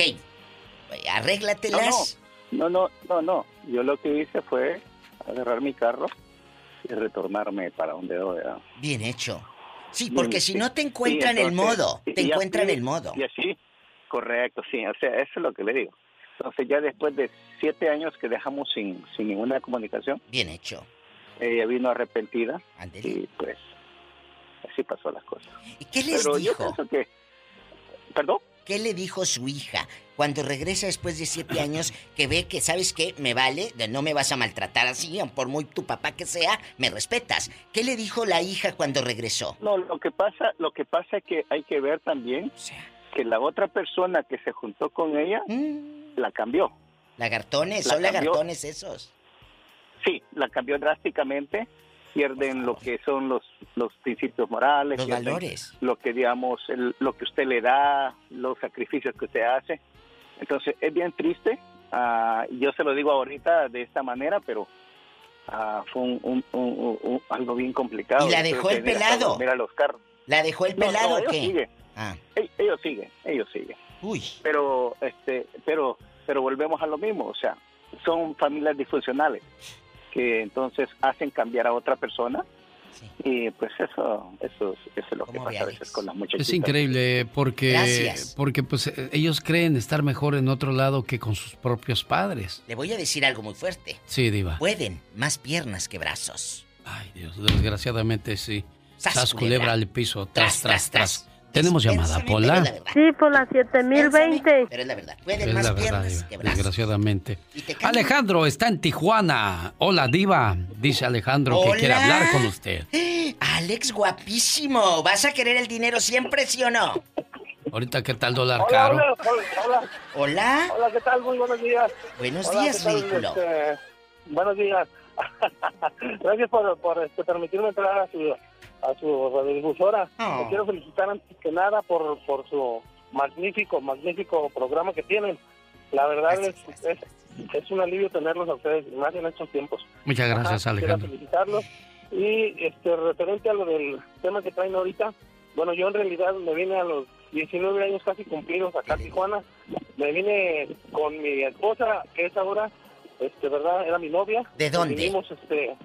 arréglatelas. No, no, no, no, no. Yo lo que hice fue agarrar mi carro y retornarme para donde. ¿verdad? Bien hecho. Sí, porque si no te encuentran el entonces, modo, y- te y encuentran el modo. Y así, correcto, sí. O sea, eso es lo que le digo. Entonces ya después de siete años que dejamos sin, sin ninguna comunicación. Bien hecho. Ella vino arrepentida y pues así pasó las cosas. ¿Y qué les Pero yo dijo? pienso que... ¿Perdón? ¿Qué le dijo su hija cuando regresa después de siete años que ve que, ¿sabes qué? Me vale, de no me vas a maltratar así, por muy tu papá que sea, me respetas. ¿Qué le dijo la hija cuando regresó? No, lo que pasa, lo que pasa es que hay que ver también que la otra persona que se juntó con ella la cambió. Lagartones, La son cambió. lagartones esos. Sí, la cambió drásticamente. Pierden lo que son los, los principios morales, Los valores. lo que digamos, el- lo que usted le da, los sacrificios que usted hace. Entonces es bien triste. ah, yo se lo digo ahorita de esta manera, pero ah, fue un, algo bien complicado. ¿Y la dejó el pelado? Mira los carros. ¿La dejó el No, no, pelado ellos qué? siguen. Ah. Ell- Ellos siguen, ellos siguen. Uy. Pero, este, pero, pero volvemos a lo mismo, o sea, son familias disfuncionales que entonces hacen cambiar a otra persona y pues eso, eso, es- eso es lo que pasa a veces con las muchachitas. Es increíble porque, Gracias. porque pues eh, ellos creen estar mejor en otro lado que con sus propios padres. Le voy a decir algo muy fuerte. Sí, diva. Pueden más piernas que brazos. Ay, Dios, desgraciadamente sí. Sas, Sas, culebra. culebra al piso, tras, tras, tras. Tenemos llamada, Pola. Sí, por la 7020. Pero es la verdad. Es la verdad, Diva, desgraciadamente. Alejandro está en Tijuana. Hola, Diva. Dice Alejandro que quiere hablar con usted. Alex, guapísimo. ¿Vas a querer el dinero siempre, sí o no? Ahorita, ¿qué tal dólar Hola, caro? hola, hola, hola. Hola. Hola, ¿qué tal? Muy buenos días. Buenos Hola, días, ridículo. Este, buenos días. Gracias por, por este, permitirme entrar a su, a su radiodifusora. Oh. Le quiero felicitar antes que nada por, por su magnífico, magnífico programa que tienen. La verdad es, es, es un alivio tenerlos a ustedes, más en estos tiempos. Muchas gracias, Ajá, Alejandro. Quiero felicitarlos. Y este, referente a lo del tema que traen ahorita, bueno, yo en realidad me vine a los 19 años casi cumplidos acá a Tijuana. Me vine con mi esposa, que es ahora, este, ¿verdad? Era mi novia. ¿De dónde? Vinimos, este,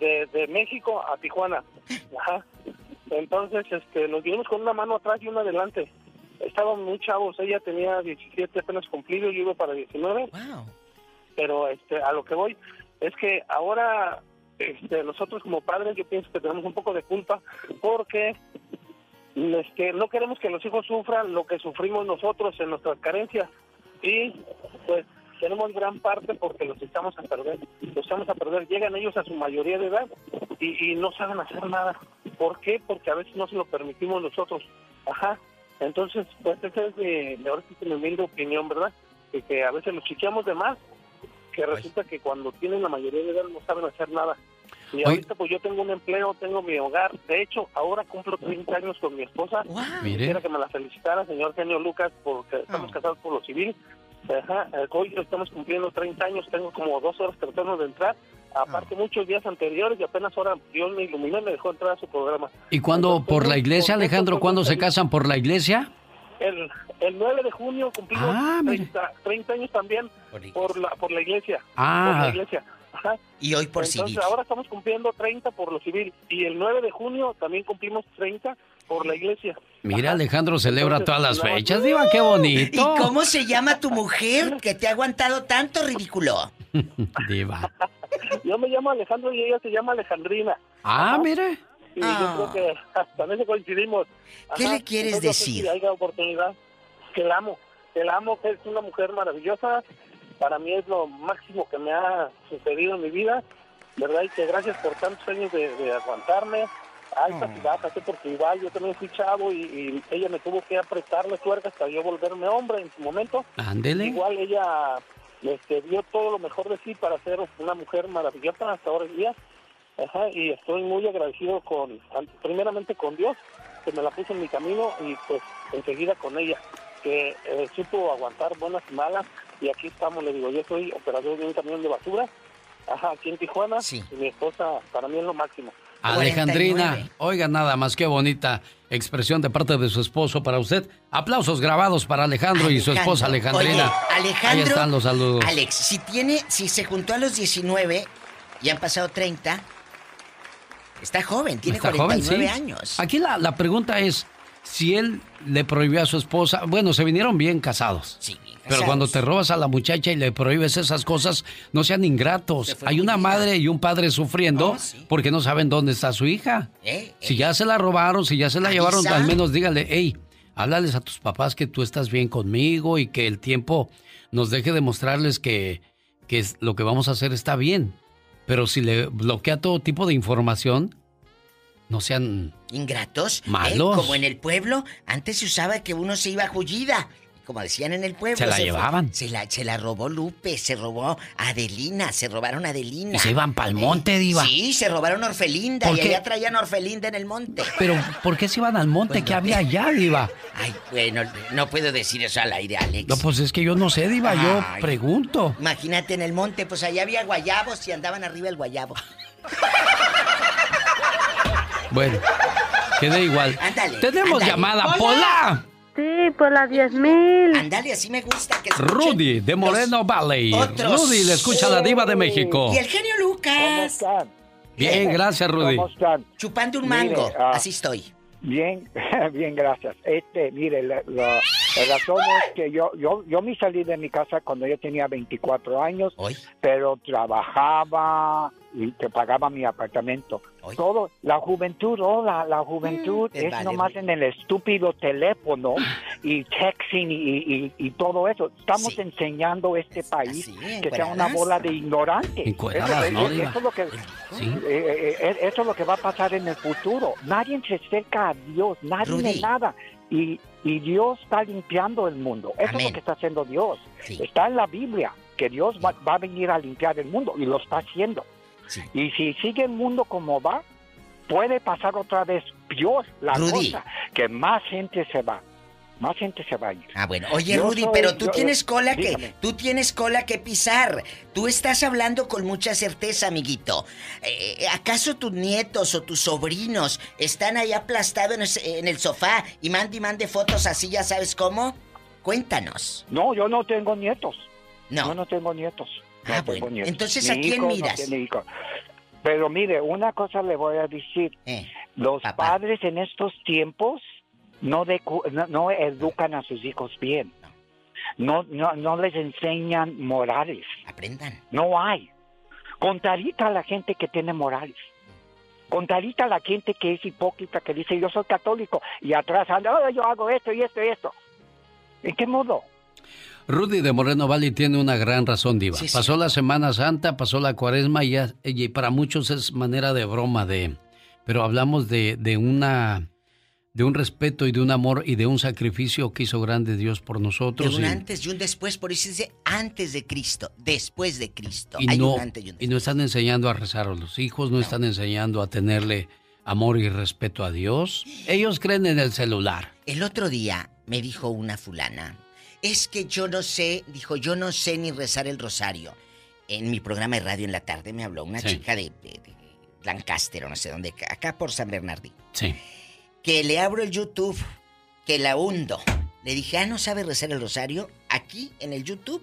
de, de México a Tijuana. Ajá. Entonces, este, nos vinimos con una mano atrás y una adelante. Estábamos muy chavos, ella tenía 17 apenas cumplido, yo iba para 19 pero este a lo que voy es que ahora este nosotros como padres yo pienso que tenemos un poco de culpa porque este, no queremos que los hijos sufran lo que sufrimos nosotros en nuestras carencias y pues tenemos gran parte porque los estamos a perder los estamos a perder llegan ellos a su mayoría de edad y, y no saben hacer nada ¿por qué? porque a veces no se lo permitimos nosotros ajá entonces pues esa es mi, mi- ahora sí que mi humilde opinión verdad que, que a veces los chiqueamos de más que resulta que cuando tienen la mayoría de edad no saben hacer nada. Y Oye. ahorita pues yo tengo un empleo, tengo mi hogar. De hecho, ahora cumplo 30 años con mi esposa. Mire. Quisiera que me la felicitara, señor Genio Lucas, porque estamos casados por lo civil. Ajá, eh, hoy estamos cumpliendo 30 años, tengo como dos horas tratando de entrar. Aparte, muchos días anteriores y apenas ahora Dios me iluminó y me dejó entrar a su programa. ¿Y cuándo por la iglesia, Alejandro? ¿Cuándo se casan por la iglesia? El, el 9 de junio cumplimos Ah, mire. 30, 30 años también por la, por la iglesia. Ah. Por la iglesia. Ajá. Y hoy por Entonces, civil. ahora estamos cumpliendo 30 por lo civil. Y el 9 de junio también cumplimos 30 por la iglesia. Mira, Alejandro celebra Entonces, todas las fechas, Diva, qué bonito. ¿Y cómo se llama tu mujer que te ha aguantado tanto, ridículo? Diva. Yo me llamo Alejandro y ella se llama Alejandrina. Ah, mire. Y yo creo que hasta en eso coincidimos. ¿Qué le quieres Entonces, decir? Si haya oportunidad, que la amo. Que la amo, que es una mujer maravillosa. Para mí es lo máximo que me ha sucedido en mi vida. ¿Verdad? Y que gracias por tantos años de, de aguantarme. Altas y bajas, ¿eh? porque igual yo también fui chavo y, y ella me tuvo que apretarle tuercas para yo volverme hombre en su momento. Ándele. Igual ella este, dio todo lo mejor de sí para ser una mujer maravillosa hasta ahora en día. Ajá, y estoy muy agradecido con, primeramente con Dios, que me la puso en mi camino y pues enseguida con ella, que eh, supo aguantar buenas y malas. Y aquí estamos, le digo, yo soy operador de un camión de basura, ajá, aquí en Tijuana, y mi esposa para mí es lo máximo. Alejandrina, oiga nada más, qué bonita expresión de parte de su esposo para usted. Aplausos grabados para Alejandro, y su esposa Alejandrina. Oye, Alejandro. Ahí están los saludos. Alex, si tiene, si se juntó a los 19 y han pasado 30, está joven, tiene Está joven, 49 sí. años. Aquí la, la pregunta es si él le prohibió a su esposa, bueno, se vinieron bien casados. Sí, bien Pero casados. cuando te robas a la muchacha y le prohíbes esas cosas, no sean ingratos. Hay una madre y un padre sufriendo porque no saben dónde está su hija. Eh, Si ya se la robaron, si ya se la llevaron, al menos dígale, hey, háblales a tus papás que tú estás bien conmigo y que el tiempo nos deje demostrarles que, lo que vamos a hacer está bien. Pero si le bloquea todo tipo de información, no sean Ingratos. ¿eh? Malos. Como en el pueblo, antes se usaba que uno se iba a jullida. Como decían en el pueblo. Se la llevaban. se, la, se la robó Lupe, se robó Adelina, se robaron Adelina. Y se iban pa'l monte, diva. Sí, se robaron Orfelinda ¿Por y qué? allá traían Orfelinda en el monte. Pero, ¿por qué se iban al monte? Pues ¿Qué no. había allá, Diva? Ay, bueno, no puedo decir eso al aire, Alex. No, pues es que yo no sé, Diva, yo pregunto. Imagínate en el monte, pues allá había guayabos y andaban arriba el guayabo. Bueno, queda igual. Ándale. Tenemos llamada, Hola. Pola. Sí, por la 10.000. Ándale, así me gusta que Rudy de Moreno Valley. otros. Rudy, le escucha la diva de México. Y el genio Lucas. Bien, gracias, Rudy. ¿Cómo están? Chupando un Mire, mango. ah, Así estoy. Bien, bien, gracias. Este, mire, la- la- La razón es que yo, yo, yo me salí de mi casa cuando yo tenía 24 años, pero trabajaba y te pagaba mi apartamento. Todo, la juventud, oh, la, la juventud te es vale, nomás en el estúpido teléfono y texting y, y- y todo eso. Estamos enseñando a este país que sea una bola de ignorantes. Eso, ¿no, eso- es lo que, Sí. eh, eh, eso es lo que va a pasar en el futuro. Nadie se acerca a Dios, nadie Rudy. nada. Y, y Dios está limpiando el mundo. Eso es lo que está haciendo Dios. Está en la Biblia que Dios va, va a venir a limpiar el mundo y lo está haciendo. Y si sigue el mundo como va, puede pasar otra vez peor la Rudy. cosa, que más gente se va. Más gente se va a ir. Ah, bueno. Oye, Yo Rudy, soy- pero tú yo- tienes cola que tú tienes cola que pisar. Tú estás hablando con mucha certeza, amiguito. Eh, ¿Acaso tus nietos o tus sobrinos están ahí aplastados en el, en el sofá y mande y mande fotos así, ya sabes cómo? Cuéntanos. No, yo no tengo nietos. No. Yo no tengo nietos. No Ah, tengo bueno. nietos. Entonces, ¿a quién no miras? Pero mire, una cosa le voy a decir. Eh, Los padres en estos tiempos no, decu- no, no educan a sus hijos bien. No, no, no les enseñan morales. Aprendan. No hay. Contarita a la gente que tiene morales. Contarita a la gente que es hipócrita, que dice yo soy católico y atrás anda, "Oh, yo hago esto y esto y esto. ¿En qué modo? Rudy de Moreno Valley tiene una gran razón, Diva. Sí, pasó la Semana Santa, pasó la Cuaresma y, ya- y para muchos es manera de broma de. Pero hablamos de, de una. De un respeto y de un amor y de un sacrificio que hizo grande Dios por De nosotros. un y- antes y un después, por eso dice antes de Cristo, después de Cristo. y Hay no, un antes y un y no están enseñando a rezar a los hijos, no, están enseñando a tenerle amor y respeto a Dios. Ellos creen en el celular. El otro día me dijo una fulana, es que yo no sé, dijo, yo no sé ni rezar el rosario. En mi programa de radio en la tarde me habló una Sí. chica de, de- de Lancaster o no sé dónde, acá por San Bernardino. Sí. Que le abro el YouTube, que la hundo. Le dije, ah, ¿no sabe rezar el rosario? Aquí, en el YouTube.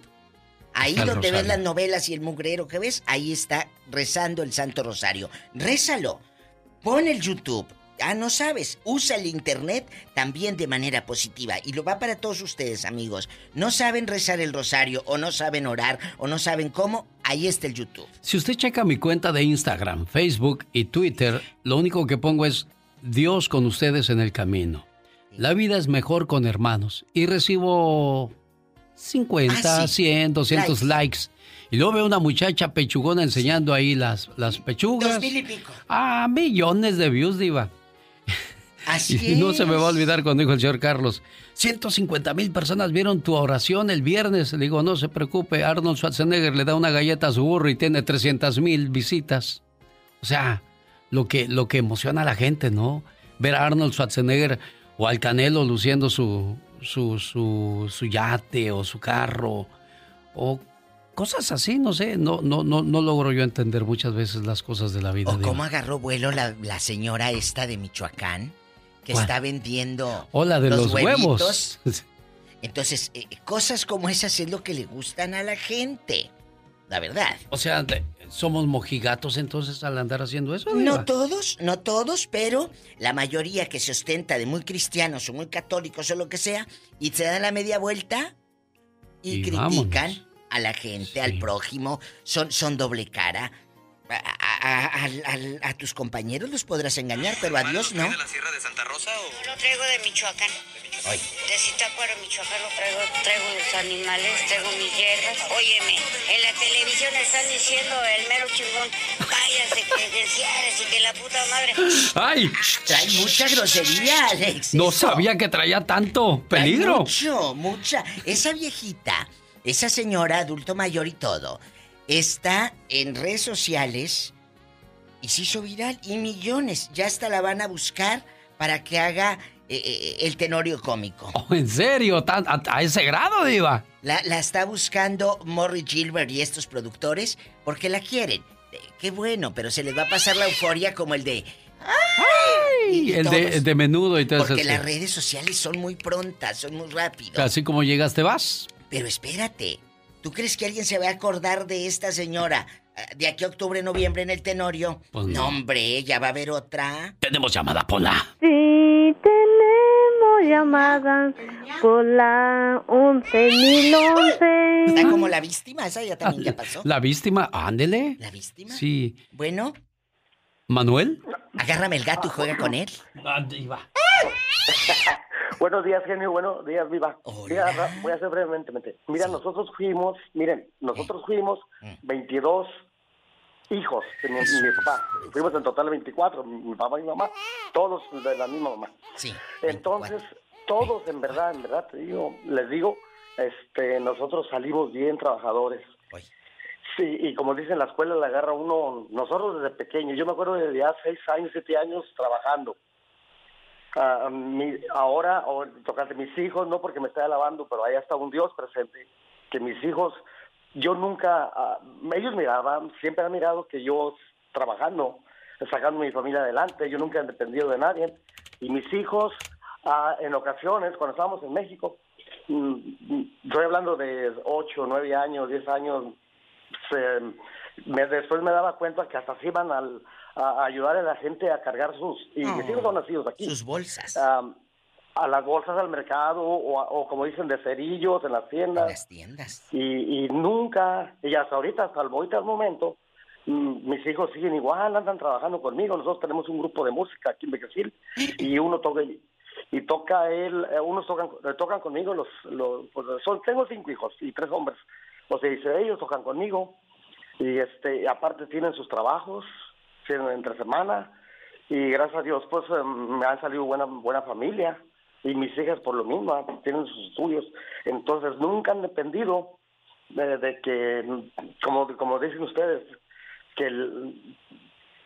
Ahí el donde ves las novelas y el mugrero que ves, ahí está rezando el Santo Rosario. Rézalo. Pon el YouTube. Ah, no sabes. Usa el Internet también de manera positiva. Y lo va para todos ustedes, amigos. No saben rezar el rosario, o no saben orar, o no saben cómo. Ahí está el YouTube. Si usted checa mi cuenta de Instagram, Facebook y Twitter, lo único que pongo es Dios con ustedes en el camino. La vida es mejor con hermanos. Y recibo 50, Ah, sí. 100, 200 likes. Y luego veo una muchacha pechugona enseñando ahí las, las pechugas. Dos mil y pico. Ah, millones de views, diva. Así Y no se me va a olvidar cuando dijo el señor Carlos, 150 mil personas vieron tu oración el viernes. Le digo, no se preocupe, Arnold Schwarzenegger le da una galleta a su burro y tiene 300 mil visitas. O sea, lo que, lo que emociona a la gente, ¿no? Ver a Arnold Schwarzenegger o al Canelo luciendo su, su, su, su yate o su carro o cosas así, no sé. No, no, no, no logro yo entender muchas veces las cosas de la vida. ¿O cómo agarró vuelo la, la señora esta de Michoacán? Que ¿Cuál? está vendiendo O la de los, huevos. Entonces, eh, cosas como esas es lo que le gustan a la gente. La verdad. O sea, de- somos mojigatos entonces al andar haciendo eso. No todos, no todos, pero la mayoría que se ostenta de muy cristianos o muy católicos o lo que sea, y se dan la media vuelta y, Y critican vámonos. a la gente, al prójimo, son, son doble cara. A, a- a- al- al- a tus compañeros los podrás engañar, pero a Dios no. la Sierra de Santa Rosa o...? Lo traigo de Michoacán. Ay. De Zitácuaro, Michoacán, traigo, traigo los animales, traigo mis hierbas. Óyeme, en la televisión están diciendo el mero chingón, váyase credenciales y que la puta madre. ¡Ay! Trae mucha grosería, Alex. No eso. sabía que traía tanto Trae peligro. Mucho, mucha. Esa viejita, esa señora, adulto mayor y todo, está en redes sociales y se hizo viral y millones. Ya hasta la van a buscar para que haga eh, eh, el tenorio cómico. Oh, ¿En serio? ¿Tan- a, a ese grado, Diva? La, la está buscando Morrie Gilbert y estos productores porque la quieren. Eh, Qué bueno, pero se les va a pasar la euforia como el de... Y el de, el de menudo y todo eso. Porque las redes sociales son muy prontas, son muy rápidas. Así como llegas, te vas. Pero espérate, ¿tú crees que alguien se va a acordar de esta señora de aquí a octubre, noviembre en el Tenorio? Pues no. no. hombre, ya va a haber otra. Tenemos llamada, Pola. Sí, tenemos llamada por la 11.011. Está como la víctima, esa ya también ya pasó. La víctima, ándele. ¿La víctima? Sí. Bueno, ¿Manuel? agárrame el gato y juega con él. Buenos días, genio. Buenos días, viva. Voy a hacer brevemente. Mira, nosotros fuimos, miren, nosotros fuimos 22 hijos de mi, mi papá. Fuimos en total 24, mi, papá y mi mamá, todos de la misma mamá. Sí. Entonces, todos, en verdad, en verdad, te digo, les digo, este, nosotros salimos bien trabajadores. Sí, y como dicen, la escuela la agarra uno, nosotros desde pequeños. Yo me acuerdo de ya seis años, siete años trabajando. Ah, mi- ahora, o tocante mis hijos, no porque me esté alabando, pero ahí está un Dios presente, que mis hijos, yo nunca, ah, ellos miraban, siempre han mirado que yo trabajando, sacando mi familia adelante, yo nunca he dependido de nadie, y mis hijos, ah, en ocasiones, cuando estábamos en México, mm, mm, estoy hablando de ocho, nueve años, diez años, se- me, después me daba cuenta que hasta se iban al, a, a ayudar a la gente a cargar sus... Y mis hijos son nacidos aquí. Sus bolsas. Am, a las bolsas al mercado o, o como dicen de cerillos en las tiendas. En las tiendas. Y, y nunca, y hasta ahorita, hasta el, ahorita al momento, mm, mis hijos siguen igual, andan trabajando conmigo. Nosotros tenemos un grupo de música aquí en Becasil y uno toca y, y toca él, eh, unos tocan, eh, tocan conmigo, los, los pues, son, tengo cinco hijos y tres hombres. O sea, dice, ellos tocan conmigo y este, aparte tienen sus trabajos, tienen entre semana. Y gracias a Dios pues eh, me han salido buena buena familia. Y mis hijas por lo mismo tienen sus estudios. Entonces nunca han dependido de, de que como como dicen ustedes que el,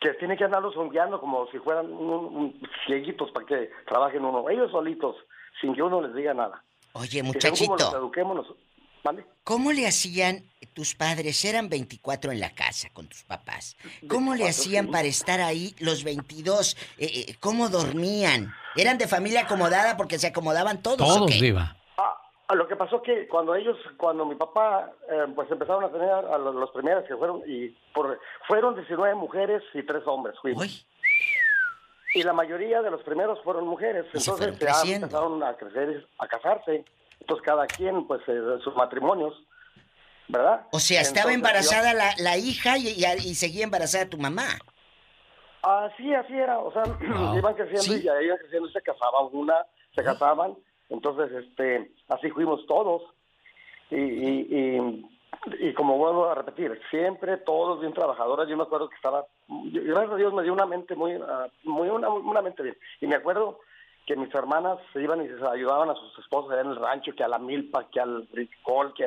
que tiene que andarlos guiando como si fueran un- cieguitos para que trabajen uno ellos solitos sin que uno les diga nada. Oye, muchachito. como los eduquemos nos- ¿vale? ¿Cómo le hacían tus padres? Eran 24 en la casa con tus papás. ¿Cómo le 24, hacían sí. para estar ahí los 22? Eh, eh, ¿Cómo dormían? ¿Eran de familia acomodada porque se acomodaban todos? o qué? Ah, Lo que pasó que cuando ellos, cuando mi papá, eh, pues empezaron a tener a los, los primeros que fueron, y por, fueron 19 mujeres y tres hombres, fuimos. Y la mayoría de los primeros fueron mujeres, entonces empezaron a crecer, a casarse, entonces cada quien, pues, eh, sus matrimonios, ¿verdad? O sea, estaba Entonces, yo- embarazada la, la hija y, y- y seguía embarazada tu mamá. Así, así era, o sea, Wow. iban creciendo y ya iban creciendo y se casaban una, se casaban, entonces, este, así fuimos todos. Y, y, y, y como vuelvo a repetir, siempre todos bien trabajadores, yo me acuerdo que estaba, yo- gracias a Dios me dio una mente muy, ah, muy una, una mente bien. Y me acuerdo que mis hermanas se iban y se ayudaban a sus esposos allá en el rancho, que a la milpa, que al bricol, que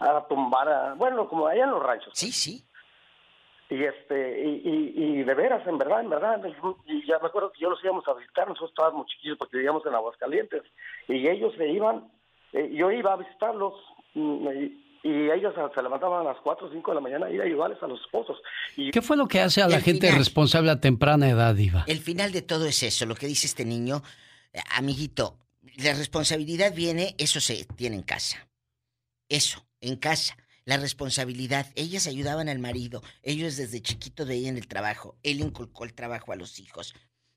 a tumbar, a- bueno, como allá en los ranchos. Sí, sí. Y este, y, y, y de veras, en verdad, en verdad, y ya me acuerdo que yo los íbamos a visitar, nosotros estábamos chiquillos porque vivíamos en Aguascalientes, y ellos se iban, eh, yo iba a visitarlos, mm, y, y ellos se levantaban a las 4 o 5 de la mañana a ir a ayudarles a los esposos. Y ¿Qué fue lo que hace a la El gente final. responsable a temprana edad, Diva? El final de todo es eso, lo que dice este niño. Amiguito, la responsabilidad viene, eso se tiene en casa. Eso, en casa. La responsabilidad. Ellas ayudaban al marido. Ellos desde chiquito veían el trabajo. Él inculcó el trabajo a los hijos.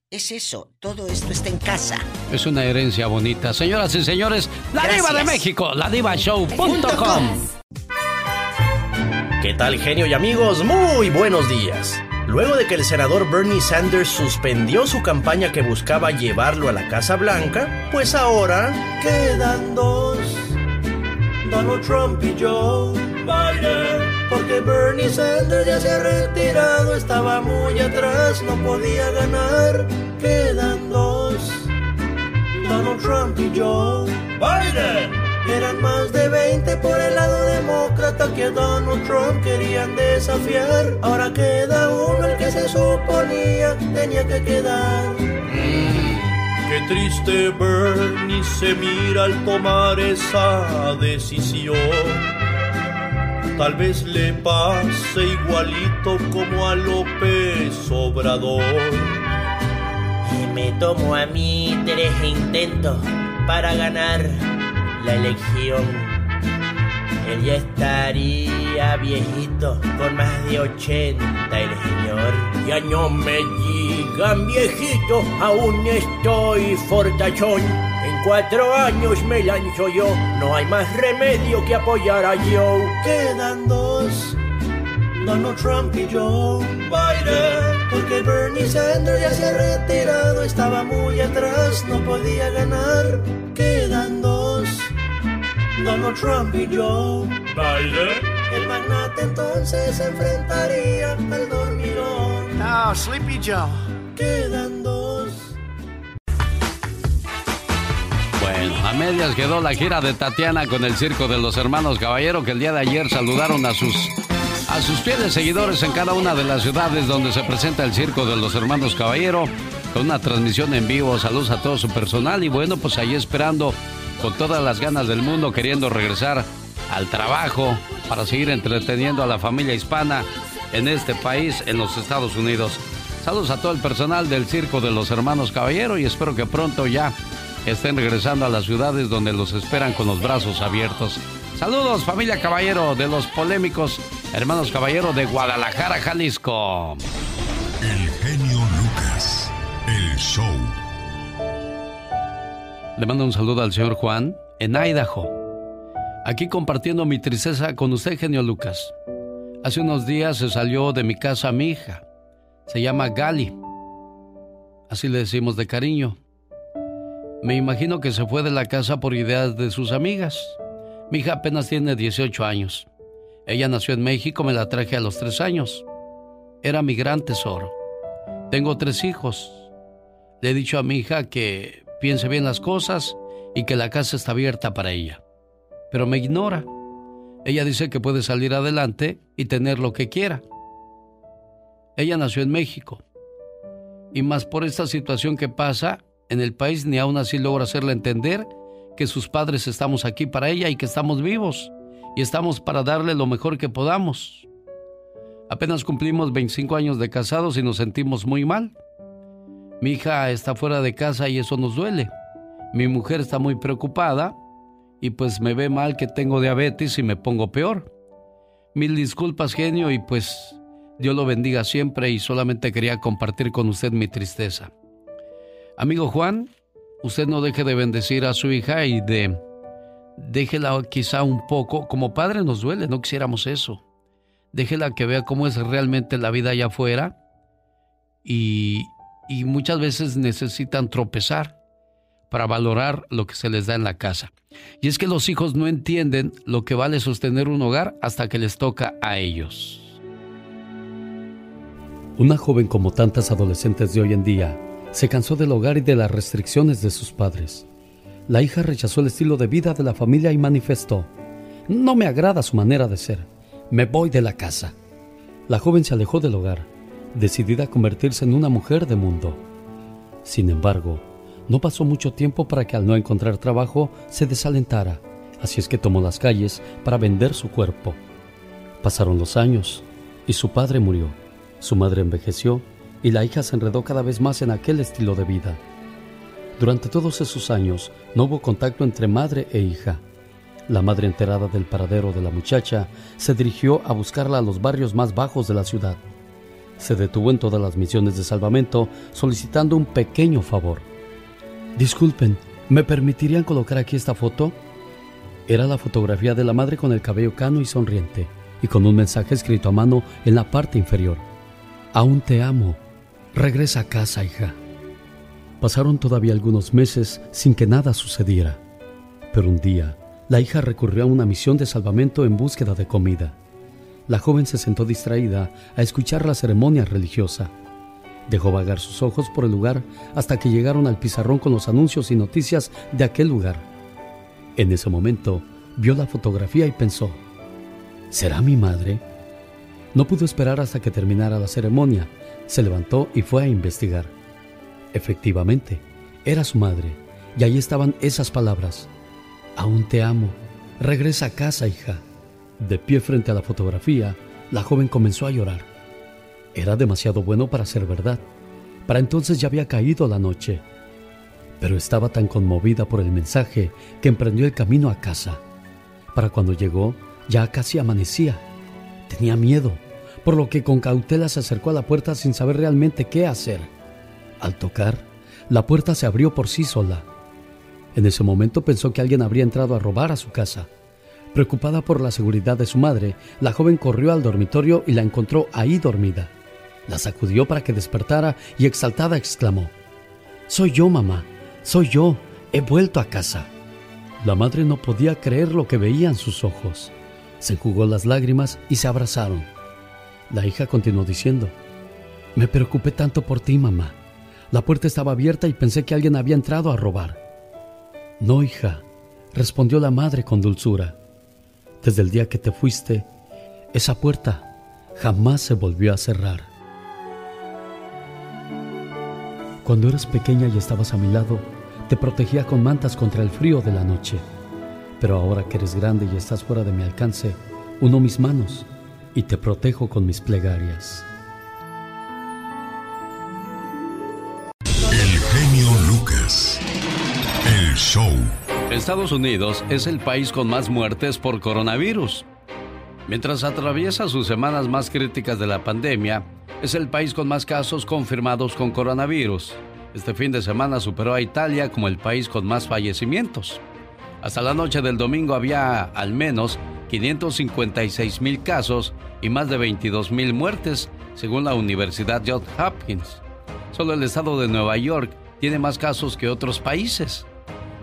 Es eso. Todo esto está en casa. Es una herencia bonita. Señoras y señores, la Gracias. diva de México, la divashow.com. ¿Qué tal, genio y amigos? Muy buenos días. Luego de que el senador Bernie Sanders suspendió su campaña que buscaba llevarlo a la Casa Blanca, pues ahora quedan dos. Donald Trump y Joe Biden. Porque Bernie Sanders ya se ha retirado, estaba muy atrás, no podía ganar. Quedan dos. Donald Trump y Joe Biden. Eran más de 20 por el lado demócrata que a Donald Trump querían desafiar. Ahora queda uno el que se suponía tenía que quedar. Qué triste Bernie se mira al tomar esa decisión. Tal vez le pase igualito como a López Obrador. Y me tomo a mí tres intentos para ganar la elección. Él ya estaría viejito, con más de 80 el señor. Ya no me digan viejito, aún estoy fortachón. En cuatro años me lanzo yo, no hay más remedio que apoyar a Joe. Quedan dos, Donald Trump y Joe Biden. Porque Bernie Sanders ya se ha retirado, estaba muy atrás, no podía ganar. Quedan dos, Donald Trump y Joe Biden. El magnate entonces se enfrentaría al dormilón. No, Sleepy Joe. Quedan dos. Bueno, a medias quedó la gira de Tatiana con el circo de los hermanos Caballero que el día de ayer saludaron a sus a sus fieles seguidores en cada una de las ciudades donde se presenta el circo de los hermanos Caballero con una transmisión en vivo. Saludos a todo su personal y bueno, pues ahí esperando con todas las ganas del mundo queriendo regresar al trabajo para seguir entreteniendo a la familia hispana en este país, en los Estados Unidos. Saludos a todo el personal del Circo de los Hermanos Caballero y espero que pronto ya estén regresando a las ciudades donde los esperan con los brazos abiertos. Saludos familia Caballero de los polémicos Hermanos Caballero de Guadalajara, Jalisco. El genio Lucas, el show. Le mando un saludo al señor Juan en Idaho. Aquí compartiendo mi tristeza con usted, genio Lucas. Hace unos días se salió de mi casa mi hija. Se llama Gali. Así le decimos de cariño. Me imagino que se fue de la casa por ideas de sus amigas. Mi hija apenas tiene 18 años. Ella nació en México, me la traje a los 3 años. Era mi gran tesoro. Tengo tres hijos. Le he dicho a mi hija que piense bien las cosas y que la casa está abierta para ella. Pero me ignora. Ella dice que puede salir adelante y tener lo que quiera. Ella nació en México. Y más por esta situación que pasa en el país, ni aún así logra hacerle entender que sus padres estamos aquí para ella y que estamos vivos y estamos para darle lo mejor que podamos. Apenas cumplimos 25 años de casados y nos sentimos muy mal. Mi hija está fuera de casa y eso nos duele. Mi mujer está muy preocupada y pues me ve mal que tengo diabetes y me pongo peor. Mil disculpas, genio, y pues Dios lo bendiga siempre y solamente quería compartir con usted mi tristeza. Amigo Juan, usted no deje de bendecir a su hija y de déjela quizá un poco, como padre nos duele, no quisiéramos eso. Déjela que vea cómo es realmente la vida allá afuera y, y muchas veces necesitan tropezar para valorar lo que se les da en la casa. Y es que los hijos no entienden lo que vale sostener un hogar hasta que les toca a ellos. Una joven como tantas adolescentes de hoy en día se cansó del hogar y de las restricciones de sus padres. La hija rechazó el estilo de vida de la familia y manifestó, no me agrada su manera de ser, me voy de la casa. La joven se alejó del hogar, decidida a convertirse en una mujer de mundo. Sin embargo, no pasó mucho tiempo para que al no encontrar trabajo se desalentara, así es que tomó las calles para vender su cuerpo. Pasaron los años y su padre murió, su madre envejeció y la hija se enredó cada vez más en aquel estilo de vida. Durante todos esos años no hubo contacto entre madre e hija. La madre enterada del paradero de la muchacha se dirigió a buscarla a los barrios más bajos de la ciudad. Se detuvo en todas las misiones de salvamento solicitando un pequeño favor. Disculpen, ¿me permitirían colocar aquí esta foto? Era la fotografía de la madre con el cabello cano y sonriente, y con un mensaje escrito a mano en la parte inferior. Aún te amo. Regresa a casa, hija. Pasaron todavía algunos meses sin que nada sucediera, pero un día la hija recurrió a una misión de salvamento en búsqueda de comida. La joven se sentó distraída a escuchar la ceremonia religiosa. Dejó vagar sus ojos por el lugar hasta que llegaron al pizarrón con los anuncios y noticias de aquel lugar. En ese momento vio la fotografía y pensó, ¿será mi madre? No pudo esperar hasta que terminara la ceremonia. Se levantó y fue a investigar. Efectivamente, era su madre, y ahí estaban esas palabras. Aún te amo. Regresa a casa, hija. De pie frente a la fotografía, la joven comenzó a llorar. Era demasiado bueno para ser verdad. Para entonces ya había caído la noche. Pero estaba tan conmovida por el mensaje que emprendió el camino a casa. Para cuando llegó, ya casi amanecía. Tenía miedo, por lo que con cautela se acercó a la puerta sin saber realmente qué hacer. Al tocar, la puerta se abrió por sí sola. En ese momento pensó que alguien habría entrado a robar a su casa. Preocupada por la seguridad de su madre, la joven corrió al dormitorio y la encontró ahí dormida. La sacudió para que despertara y exaltada exclamó, Soy yo, mamá, soy yo, he vuelto a casa. La madre no podía creer lo que veía en sus ojos. Se enjugó las lágrimas y se abrazaron. La hija continuó diciendo, Me preocupé tanto por ti, mamá. La puerta estaba abierta y pensé que alguien había entrado a robar. No, hija, respondió la madre con dulzura. Desde el día que te fuiste, esa puerta jamás se volvió a cerrar. Cuando eras pequeña y estabas a mi lado, te protegía con mantas contra el frío de la noche. Pero ahora que eres grande y estás fuera de mi alcance, uno mis manos y te protejo con mis plegarias. El genio Lucas. El show. Estados Unidos es el país con más muertes por coronavirus. Mientras atraviesa sus semanas más críticas de la pandemia, es el país con más casos confirmados con coronavirus. Este fin de semana superó a Italia como el país con más fallecimientos. Hasta la noche del domingo había al menos 556 mil casos y más de 22 mil muertes, según la Universidad Johns Hopkins. Solo el estado de Nueva York tiene más casos que otros países.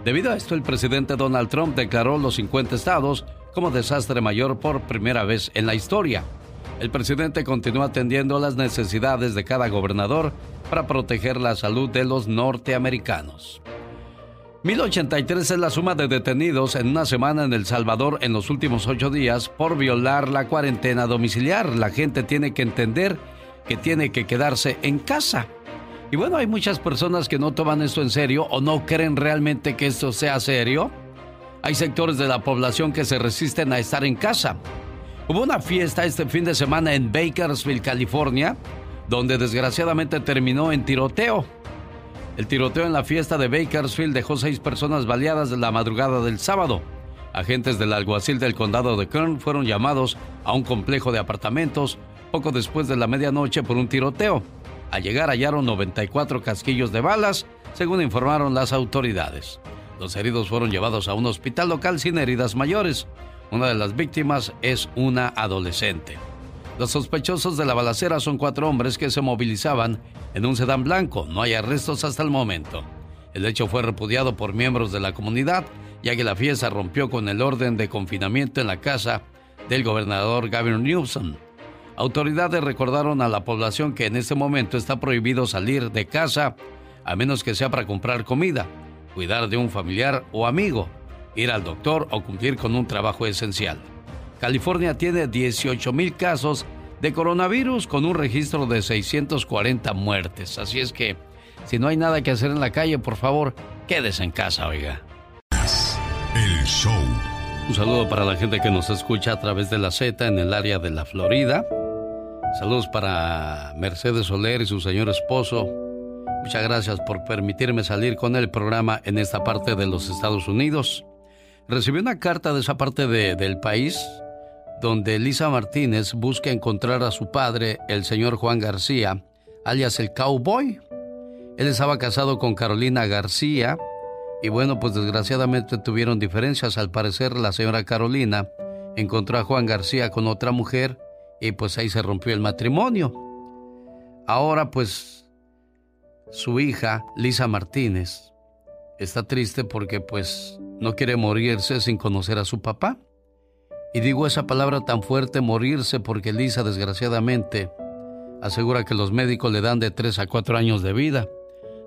Debido a esto, el presidente Donald Trump declaró los 50 estados como desastre mayor por primera vez en la historia. El presidente continúa atendiendo las necesidades de cada gobernador para proteger la salud de los norteamericanos. 1083 es la suma de detenidos en una semana en El Salvador en los últimos ocho días por violar la cuarentena domiciliar. La gente tiene que entender que tiene que quedarse en casa. Y bueno, hay muchas personas que no toman esto en serio o no creen realmente que esto sea serio. Hay sectores de la población que se resisten a estar en casa. Hubo una fiesta este fin de semana en Bakersfield, California, donde desgraciadamente terminó en tiroteo. El tiroteo en la fiesta de Bakersfield dejó seis personas baleadas de la madrugada del sábado. Agentes del alguacil del condado de Kern fueron llamados a un complejo de apartamentos poco después de la medianoche por un tiroteo. Al llegar hallaron 94 casquillos de balas, según informaron las autoridades. Los heridos fueron llevados a un hospital local sin heridas mayores. Una de las víctimas es una adolescente. Los sospechosos de la balacera son cuatro hombres que se movilizaban en un sedán blanco. No hay arrestos hasta el momento. El hecho fue repudiado por miembros de la comunidad, ya que la fiesta rompió con el orden de confinamiento en la casa del gobernador Gavin Newsom. Autoridades recordaron a la población que en este momento está prohibido salir de casa a menos que sea para comprar comida, cuidar de un familiar o amigo, ir al doctor o cumplir con un trabajo esencial. California tiene 18 mil casos de coronavirus con un registro de 640 muertes. Así es que, si no hay nada que hacer en la calle, por favor, quédese en casa, oiga. El show. Un saludo para la gente que nos escucha a través de la Z en el área de la Florida. Saludos para Mercedes Soler y su señor esposo. Muchas gracias por permitirme salir con el programa en esta parte de los Estados Unidos. Recibí una carta de esa parte del país donde Lisa Martínez busca encontrar a su padre, el señor Juan García, alias el Cowboy. Él estaba casado con Carolina García y bueno, pues desgraciadamente tuvieron diferencias. Al parecer la señora Carolina encontró a Juan García con otra mujer y pues ahí se rompió el matrimonio. Ahora pues su hija, Lisa Martínez, está triste porque pues no quiere morirse sin conocer a su papá. Y digo esa palabra tan fuerte, morirse, porque Lisa desgraciadamente asegura que los médicos le dan de 3 a 4 años de vida,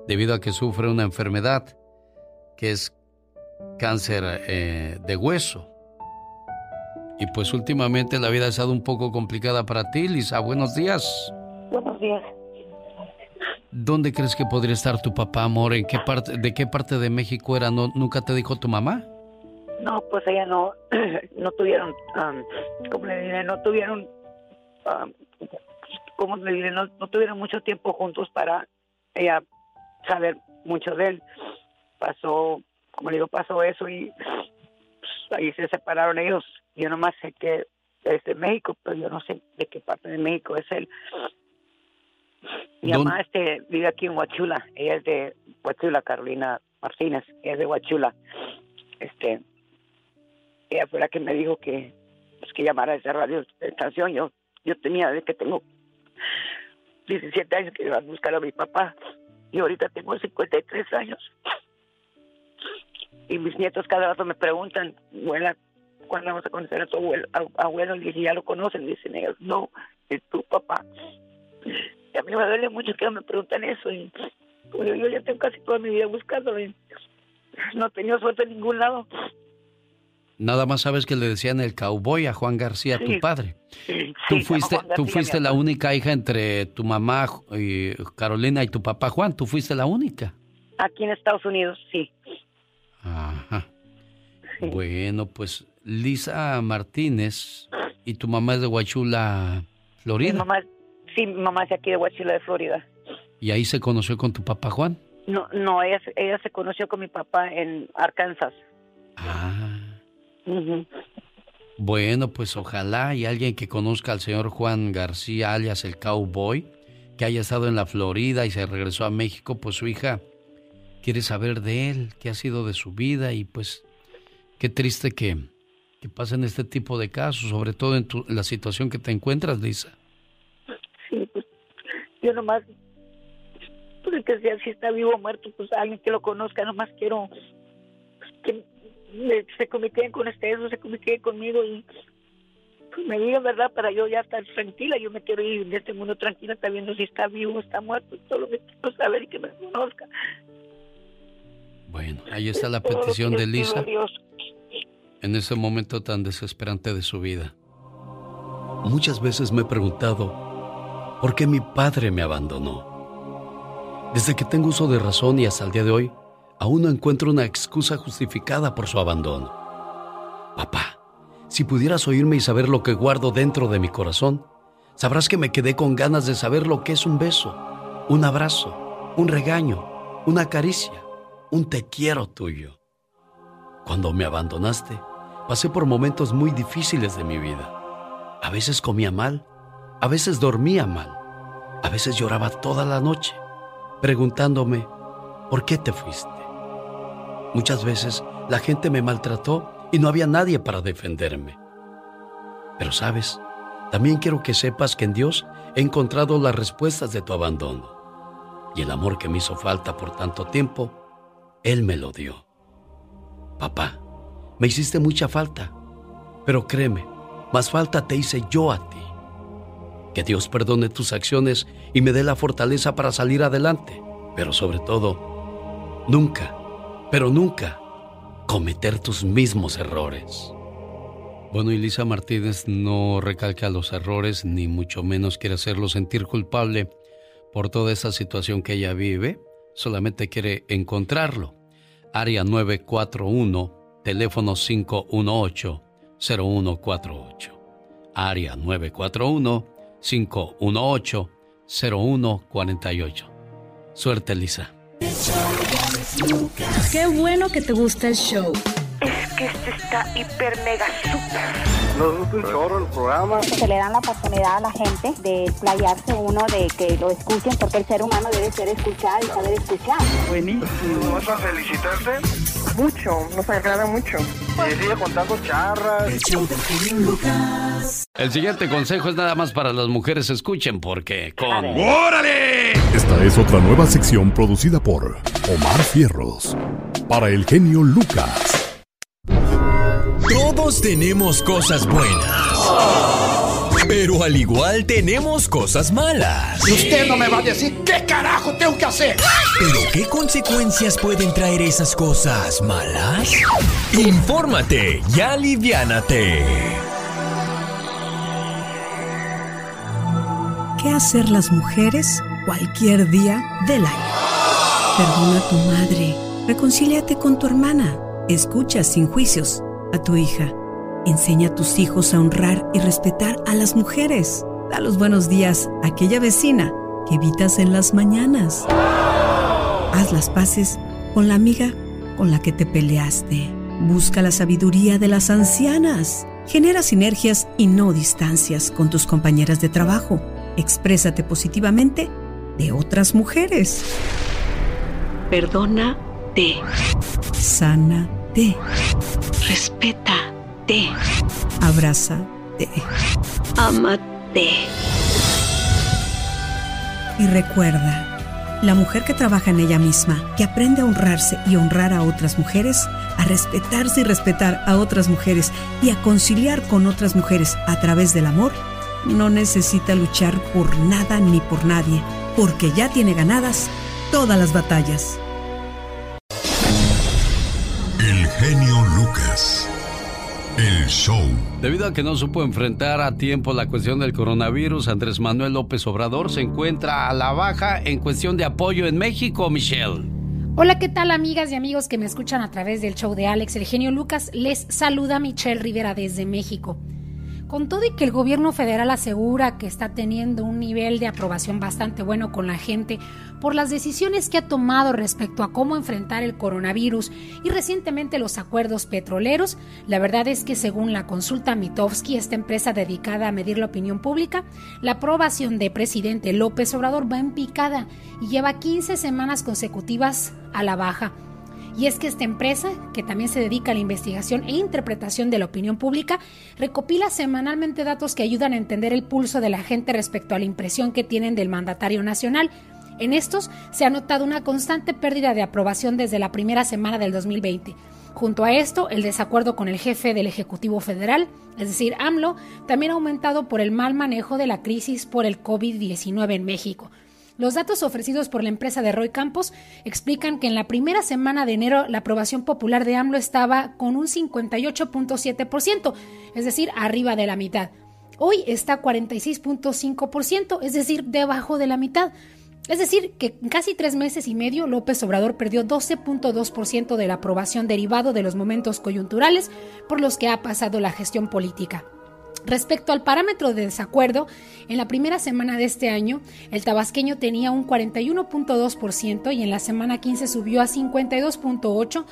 debido a que sufre una enfermedad que es cáncer eh, de hueso. Y pues últimamente la vida ha estado un poco complicada para ti, Lisa. Buenos días. Buenos días. ¿Dónde crees que podría estar tu papá, amor? ¿En qué parte, ¿De qué parte de México era? ¿No, ¿Nunca te dijo tu mamá? No, pues ella no, no tuvieron, como le diré, no tuvieron, como le diré, no, no, tuvieron mucho tiempo juntos para ella saber mucho de él. Pasó, como le digo, pasó eso y pues, ahí se separaron ellos yo nomás sé que es de México, pero yo no sé de qué parte de México es él. Mi mamá este, vive aquí en Huachula. Ella es de Huachula, Carolina Martínez, que es de Huachula. Este, ella fue la que me dijo que, pues, que llamara a esa radio estación. Yo, yo tenía desde que tengo 17 años que iba a buscar a mi papá y ahorita tengo 53 años. Y mis nietos cada rato me preguntan, abuela, ¿cuándo vamos a conocer a tu abuelo? A- abuelo? Y dije, ya lo conocen. Dicen ellos, no, es tu papá. Y a mí me duele mucho que me preguntan eso. Y pues, yo ya tengo casi toda mi vida buscándolo. y no he tenido suerte en ningún lado. Nada más sabes que le decían el cowboy a Juan García, tu padre. Sí, Tú sí, fuiste, tú fuiste la única hija entre tu mamá y Carolina y tu papá Juan. Tú fuiste la única. Aquí en Estados Unidos, sí. Ajá. Bueno, pues Lisa Martínez y tu mamá es de Huachula, Mi Florida. mamá, sí, mi mamá es de aquí de Huachila, de Florida. Y ahí se conoció con tu papá Juan. No, no, ella, se- ella se conoció con mi papá en Arkansas. Ujú. Bueno, pues ojalá y alguien que conozca al señor Juan García, alias el Cowboy, que haya estado en la Florida y se regresó a México, pues su hija quiere saber de él, qué ha sido de su vida y pues qué triste que, que pasen este tipo de casos, sobre todo en, tu- en la situación que te encuentras, Lisa. Sí, pues yo nomás, pues que sea si está vivo o muerto, pues alguien que lo conozca, nomás quiero que se comuniquen con ustedes o se comuniquen conmigo y pues, me digan verdad para yo ya estar tranquila. Yo me quiero ir de este mundo tranquila, sabiendo si está vivo o está muerto. Solo me quiero saber y que me conozca. Bueno, ahí está la petición de Lisa Dios. En ese momento tan desesperante de su vida. Muchas veces me he preguntado por qué mi padre me abandonó. Desde que tengo uso de razón y hasta el día de hoy, aún no encuentro una excusa justificada por su abandono. Papá, si pudieras oírme y saber lo que guardo dentro de mi corazón, sabrás que me quedé con ganas de saber lo que es un beso, un abrazo, un regaño, una caricia, un te quiero tuyo. Cuando me abandonaste, pasé por momentos muy difíciles de mi vida. A veces comía mal, a veces dormía mal, a veces lloraba toda la noche, preguntándome, ¿por qué te fuiste? Muchas veces la gente me maltrató y no había nadie para defenderme. Pero sabes, también quiero que sepas que en Dios he encontrado las respuestas de tu abandono. Y el amor que me hizo falta por tanto tiempo, Él me lo dio. Papá, me hiciste mucha falta, pero créeme, más falta te hice yo a ti. Que Dios perdone tus acciones y me dé la fortaleza para salir adelante, pero sobre todo, nunca, pero nunca, cometer tus mismos errores. Bueno, y Lisa Martínez no recalca los errores, ni mucho menos quiere hacerlo sentir culpable por toda esa situación que ella vive, solamente quiere encontrarlo. Área 941, teléfono 518-0148. Área 941-518-0148. Suerte, Lisa. Qué bueno que te gusta el show. Es que este está hiper mega super. Nos gusta un chorro el programa. Se le dan la oportunidad a la gente de explayarse uno, de que lo escuchen, porque el ser humano debe ser escuchado y saber escuchar. Buenísimo. ¿Vas a felicitarte? Mucho, nos agrada mucho. Y sigue contando charras. El siguiente consejo es nada más para las mujeres. Escuchen porque con... ¡Órale! Esta es otra nueva sección producida por Omar Fierros. Para el genio Lucas. Todos tenemos cosas buenas. Pero al igual tenemos cosas malas. Y usted no me va a decir qué carajo tengo que hacer. ¿Pero qué consecuencias pueden traer esas cosas malas? Infórmate y aliviánate. ¿Qué hacer las mujeres cualquier día del año? Perdona a tu madre, reconcíliate con tu hermana, escucha sin juicios a tu hija, enseña a tus hijos a honrar y respetar a las mujeres. Da los buenos días a aquella vecina que evitas en las mañanas. Haz las paces con la amiga con la que te peleaste. Busca la sabiduría de las ancianas. Genera sinergias y no distancias con tus compañeras de trabajo. Exprésate positivamente de otras mujeres. Perdona Ámate. Sánate. Respétate. Abrázate. Amate. Y recuerda, la mujer que trabaja en ella misma, que aprende a honrarse y honrar a otras mujeres, a respetarse y respetar a otras mujeres y a conciliar con otras mujeres a través del amor, no necesita luchar por nada ni por nadie, porque ya tiene ganadas todas las batallas. El genio Lucas. El show. Debido a que no supo enfrentar a tiempo la cuestión del coronavirus, Andrés Manuel López Obrador se encuentra a la baja en cuestión de apoyo en México, Michelle. Hola, ¿qué tal amigas y amigos que me escuchan a través del show de Alex, el genio Lucas? Les saluda Michelle Rivera desde México. Con todo y que el gobierno federal asegura que está teniendo un nivel de aprobación bastante bueno con la gente por las decisiones que ha tomado respecto a cómo enfrentar el coronavirus y recientemente los acuerdos petroleros, la verdad es que según la consulta Mitofsky, esta empresa dedicada a medir la opinión pública, la aprobación de presidente López Obrador va en picada y lleva 15 semanas consecutivas a la baja. Y es que esta empresa, que también se dedica a la investigación e interpretación de la opinión pública, recopila semanalmente datos que ayudan a entender el pulso de la gente respecto a la impresión que tienen del mandatario nacional. En estos se ha notado una constante pérdida de aprobación desde la primera semana del 2020. Junto a esto, el desacuerdo con el jefe del Ejecutivo Federal, es decir, AMLO, también ha aumentado por el mal manejo de la crisis por el COVID-19 en México. Los datos ofrecidos por la empresa de Roy Campos explican que en la primera semana de enero la aprobación popular de AMLO estaba con un 58.7%, es decir, arriba de la mitad. Hoy está 46.5%, es decir, debajo de la mitad. Es decir, que en casi tres meses y medio López Obrador perdió 12.2% de la aprobación derivado de los momentos coyunturales por los que ha pasado la gestión política. Respecto al parámetro de desacuerdo, en la primera semana de este año, el tabasqueño tenía un 41.2% y en la semana 15 subió a 52.8%,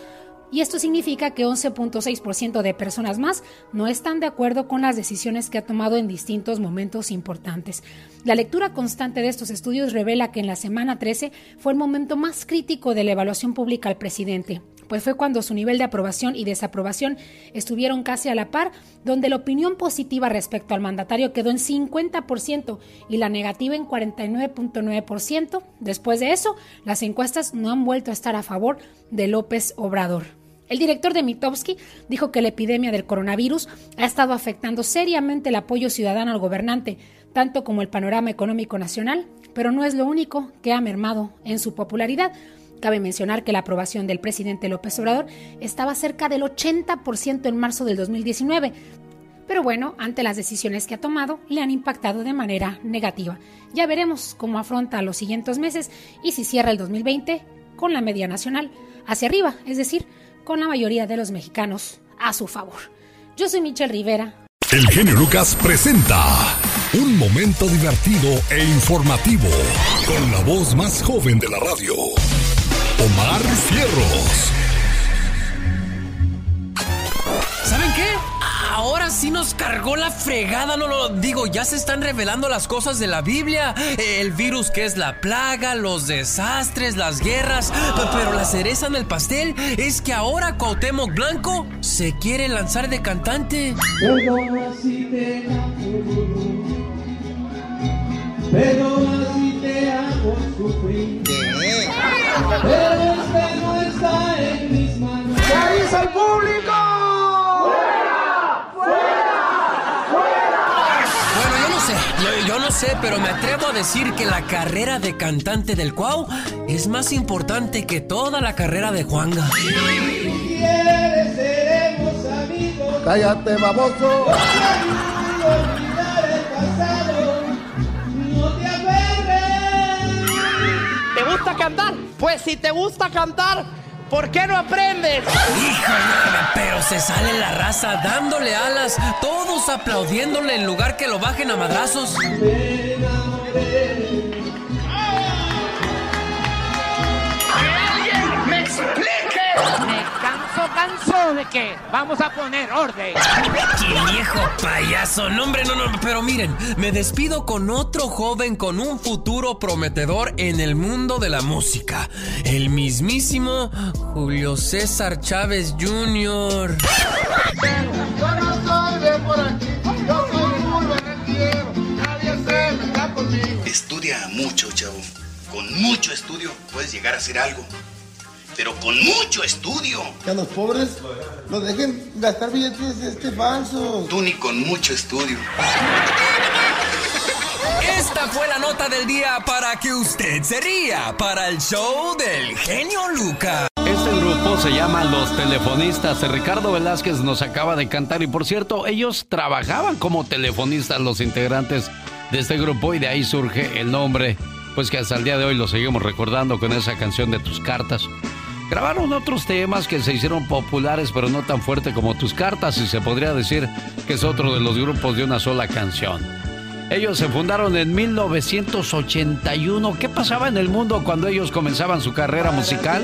y esto significa que 11.6% de personas más no están de acuerdo con las decisiones que ha tomado en distintos momentos importantes. La lectura constante de estos estudios revela que en la semana 13 fue el momento más crítico de la evaluación pública al presidente pues fue cuando su nivel de aprobación y desaprobación estuvieron casi a la par, donde la opinión positiva respecto al mandatario quedó en 50% y la negativa en 49.9%. Después de eso, las encuestas no han vuelto a estar a favor de López Obrador. El director de Mitowski dijo que la epidemia del coronavirus ha estado afectando seriamente el apoyo ciudadano al gobernante, tanto como el panorama económico nacional, pero no es lo único que ha mermado en su popularidad. Cabe mencionar que la aprobación del presidente López Obrador estaba cerca del 80% en marzo del 2019, pero bueno, ante las decisiones que ha tomado, le han impactado de manera negativa. Ya veremos cómo afronta los siguientes meses y si cierra el 2020 con la media nacional hacia arriba, es decir, con la mayoría de los mexicanos a su favor. Yo soy Michelle Rivera. El genio Lucas presenta un momento divertido e informativo con la voz más joven de la radio. Omar Fierros. ¿Saben qué? Ahora sí nos cargó la fregada, no lo digo, ya se están revelando las cosas de la Biblia, el virus que es la plaga, los desastres, las guerras, pero la cereza en el pastel es que ahora Cuauhtémoc Blanco se quiere lanzar de cantante. Perdona si te Perdona si te hago sufrir. Manos. ¿Qué dice el público? ¡Fuera! ¡Fuera! ¡Fuera! Bueno, yo no sé, yo, yo, no sé, pero me atrevo a decir que la carrera de cantante del Cuau es más importante que toda la carrera de Juanga. Si quieres, seremos amigos. Cállate, baboso. No olvidar el pasado. No te aferres. ¿Te gusta cantar? Pues si te gusta cantar, ¿por qué no aprendes? Híjole, pero se sale la raza dándole alas, todos aplaudiéndole en lugar que lo bajen a madrazos. ¡Que alguien me explique! Cansó de que vamos a poner orden. ¡Qué viejo payaso! No, hombre, no, no. Pero miren, me despido con otro joven con un futuro prometedor en el mundo de la música. El mismísimo Julio César Chávez Jr. Yo no soy de por aquí, yo soy puro en el nadie se meta conmigo. Estudia mucho, chavo. Con mucho estudio puedes llegar a hacer algo. Pero con mucho estudio. Que a los pobres los dejen gastar billetes este falsos. Tú ni con mucho estudio. Esta fue la nota del día para que usted se ría para el show del genio Lucas. Este grupo se llama Los Telefonistas. Ricardo Velázquez nos acaba de cantar y por cierto, ellos trabajaban como telefonistas los integrantes de este grupo y de ahí surge el nombre, pues que hasta el día de hoy lo seguimos recordando con esa canción de tus cartas. Grabaron otros temas que se hicieron populares pero no tan fuerte como tus cartas y se podría decir que es otro de los grupos de una sola canción. Ellos se fundaron en 1981. ¿Qué pasaba en el mundo cuando ellos comenzaban su carrera musical?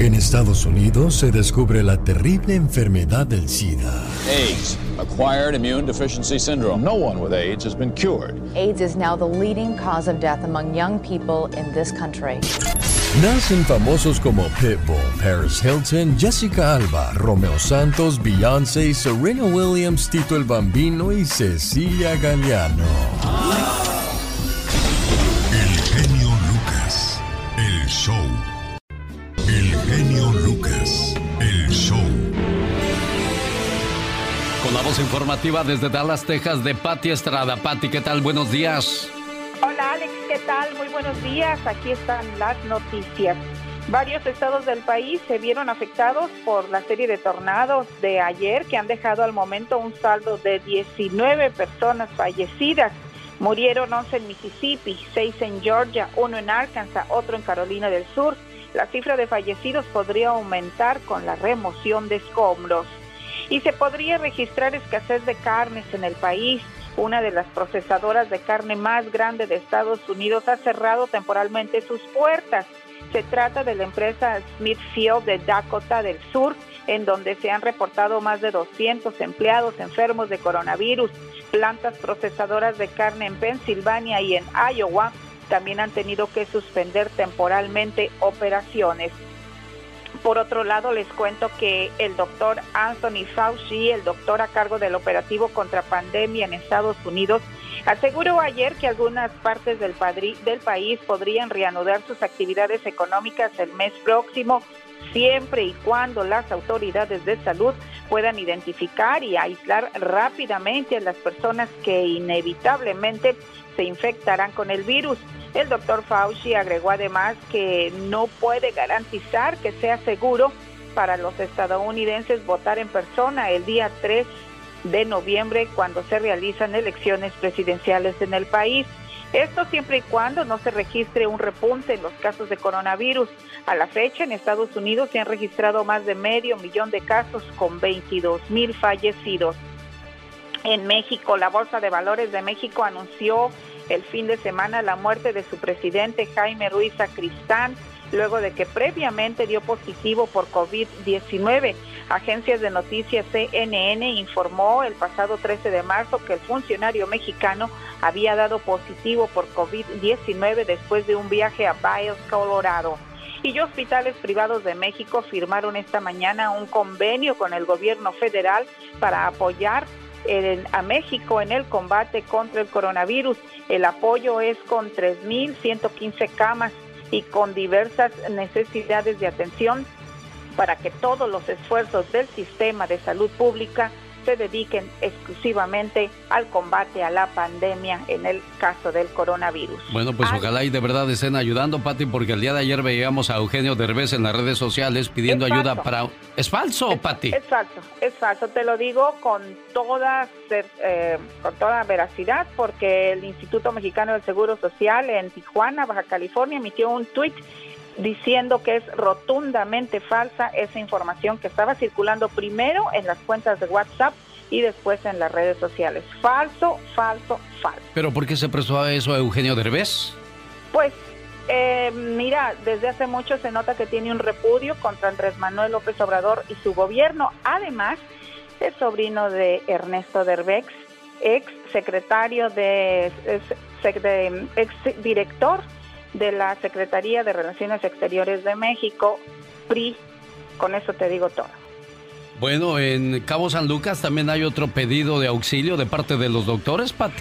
En Estados Unidos se descubre la terrible enfermedad del SIDA. AIDS, acquired immune deficiency syndrome. No one with AIDS has been cured. AIDS is now the leading cause of death among young people in this country. Nacen famosos como Pitbull, Paris Hilton, Jessica Alba, Romeo Santos, Beyoncé, Serena Williams, Tito el Bambino y Cecilia Galeano. La voz informativa desde Dallas, Texas, de Patti Estrada. Patti, ¿qué tal? Buenos días. Hola Alex, ¿qué tal? Muy buenos días. Aquí están las noticias. Varios estados del país se vieron afectados por la serie de tornados de ayer que han dejado al momento un saldo de 19 personas fallecidas. Murieron 11 en Mississippi, 6 en Georgia, uno en Arkansas, otro en Carolina del Sur. La cifra de fallecidos podría aumentar con la remoción de escombros. Y se podría registrar escasez de carnes en el país. Una de las procesadoras de carne más grande de Estados Unidos ha cerrado temporalmente sus puertas. Se trata de la empresa Smithfield de Dakota del Sur, en donde se han reportado más de 200 empleados enfermos de coronavirus. Plantas procesadoras de carne en Pensilvania y en Iowa también han tenido que suspender temporalmente operaciones. Por otro lado, les cuento que el doctor Anthony Fauci, el doctor a cargo del operativo contra pandemia en Estados Unidos, aseguró ayer que algunas partes del, país podrían reanudar sus actividades económicas el mes próximo, siempre y cuando las autoridades de salud puedan identificar y aislar rápidamente a las personas que inevitablemente se infectarán con el virus. El doctor Fauci agregó además que no puede garantizar que sea seguro para los estadounidenses votar en persona el día 3 de noviembre cuando se realizan elecciones presidenciales en el país. Esto siempre y cuando no se registre un repunte en los casos de coronavirus. A la fecha, en Estados Unidos se han registrado más de medio millón de casos con 22 mil fallecidos. En México, la Bolsa de Valores de México anunció el fin de semana la muerte de su presidente Jaime Ruiz Sacristán, luego de que previamente dio positivo por COVID-19. Agencias de noticias CNN informó el pasado 13 de marzo que el funcionario mexicano había dado positivo por COVID-19 después de un viaje a Bayes, Colorado. Y hospitales privados de México firmaron esta mañana un convenio con el gobierno federal para apoyar a México en el combate contra el coronavirus. El apoyo es con 3.115 camas y con diversas necesidades de atención para que todos los esfuerzos del sistema de salud pública se dediquen exclusivamente al combate a la pandemia en el caso del coronavirus. Bueno, pues ojalá y de verdad estén ayudando, Pati, porque el día de ayer veíamos a Eugenio Derbez en las redes sociales pidiendo ayuda para... ¿Es falso, Pati? Es falso, es falso, te lo digo con toda, eh, con toda veracidad, porque el Instituto Mexicano del Seguro Social en Tijuana, Baja California, emitió un tuit diciendo que es rotundamente falsa esa información que estaba circulando primero en las cuentas de WhatsApp y después en las redes sociales. Falso, falso, falso. ¿Pero por qué se prestó a eso a Eugenio Derbez? Pues eh, mira, desde hace mucho se nota que tiene un repudio contra Andrés Manuel López Obrador y su gobierno. Además, es sobrino de Ernesto Derbez, ex secretario de, de ex director de la Secretaría de Relaciones Exteriores de México, PRI. Con eso te digo todo. Bueno, en Cabo San Lucas también hay otro pedido de auxilio de parte de los doctores, Pat.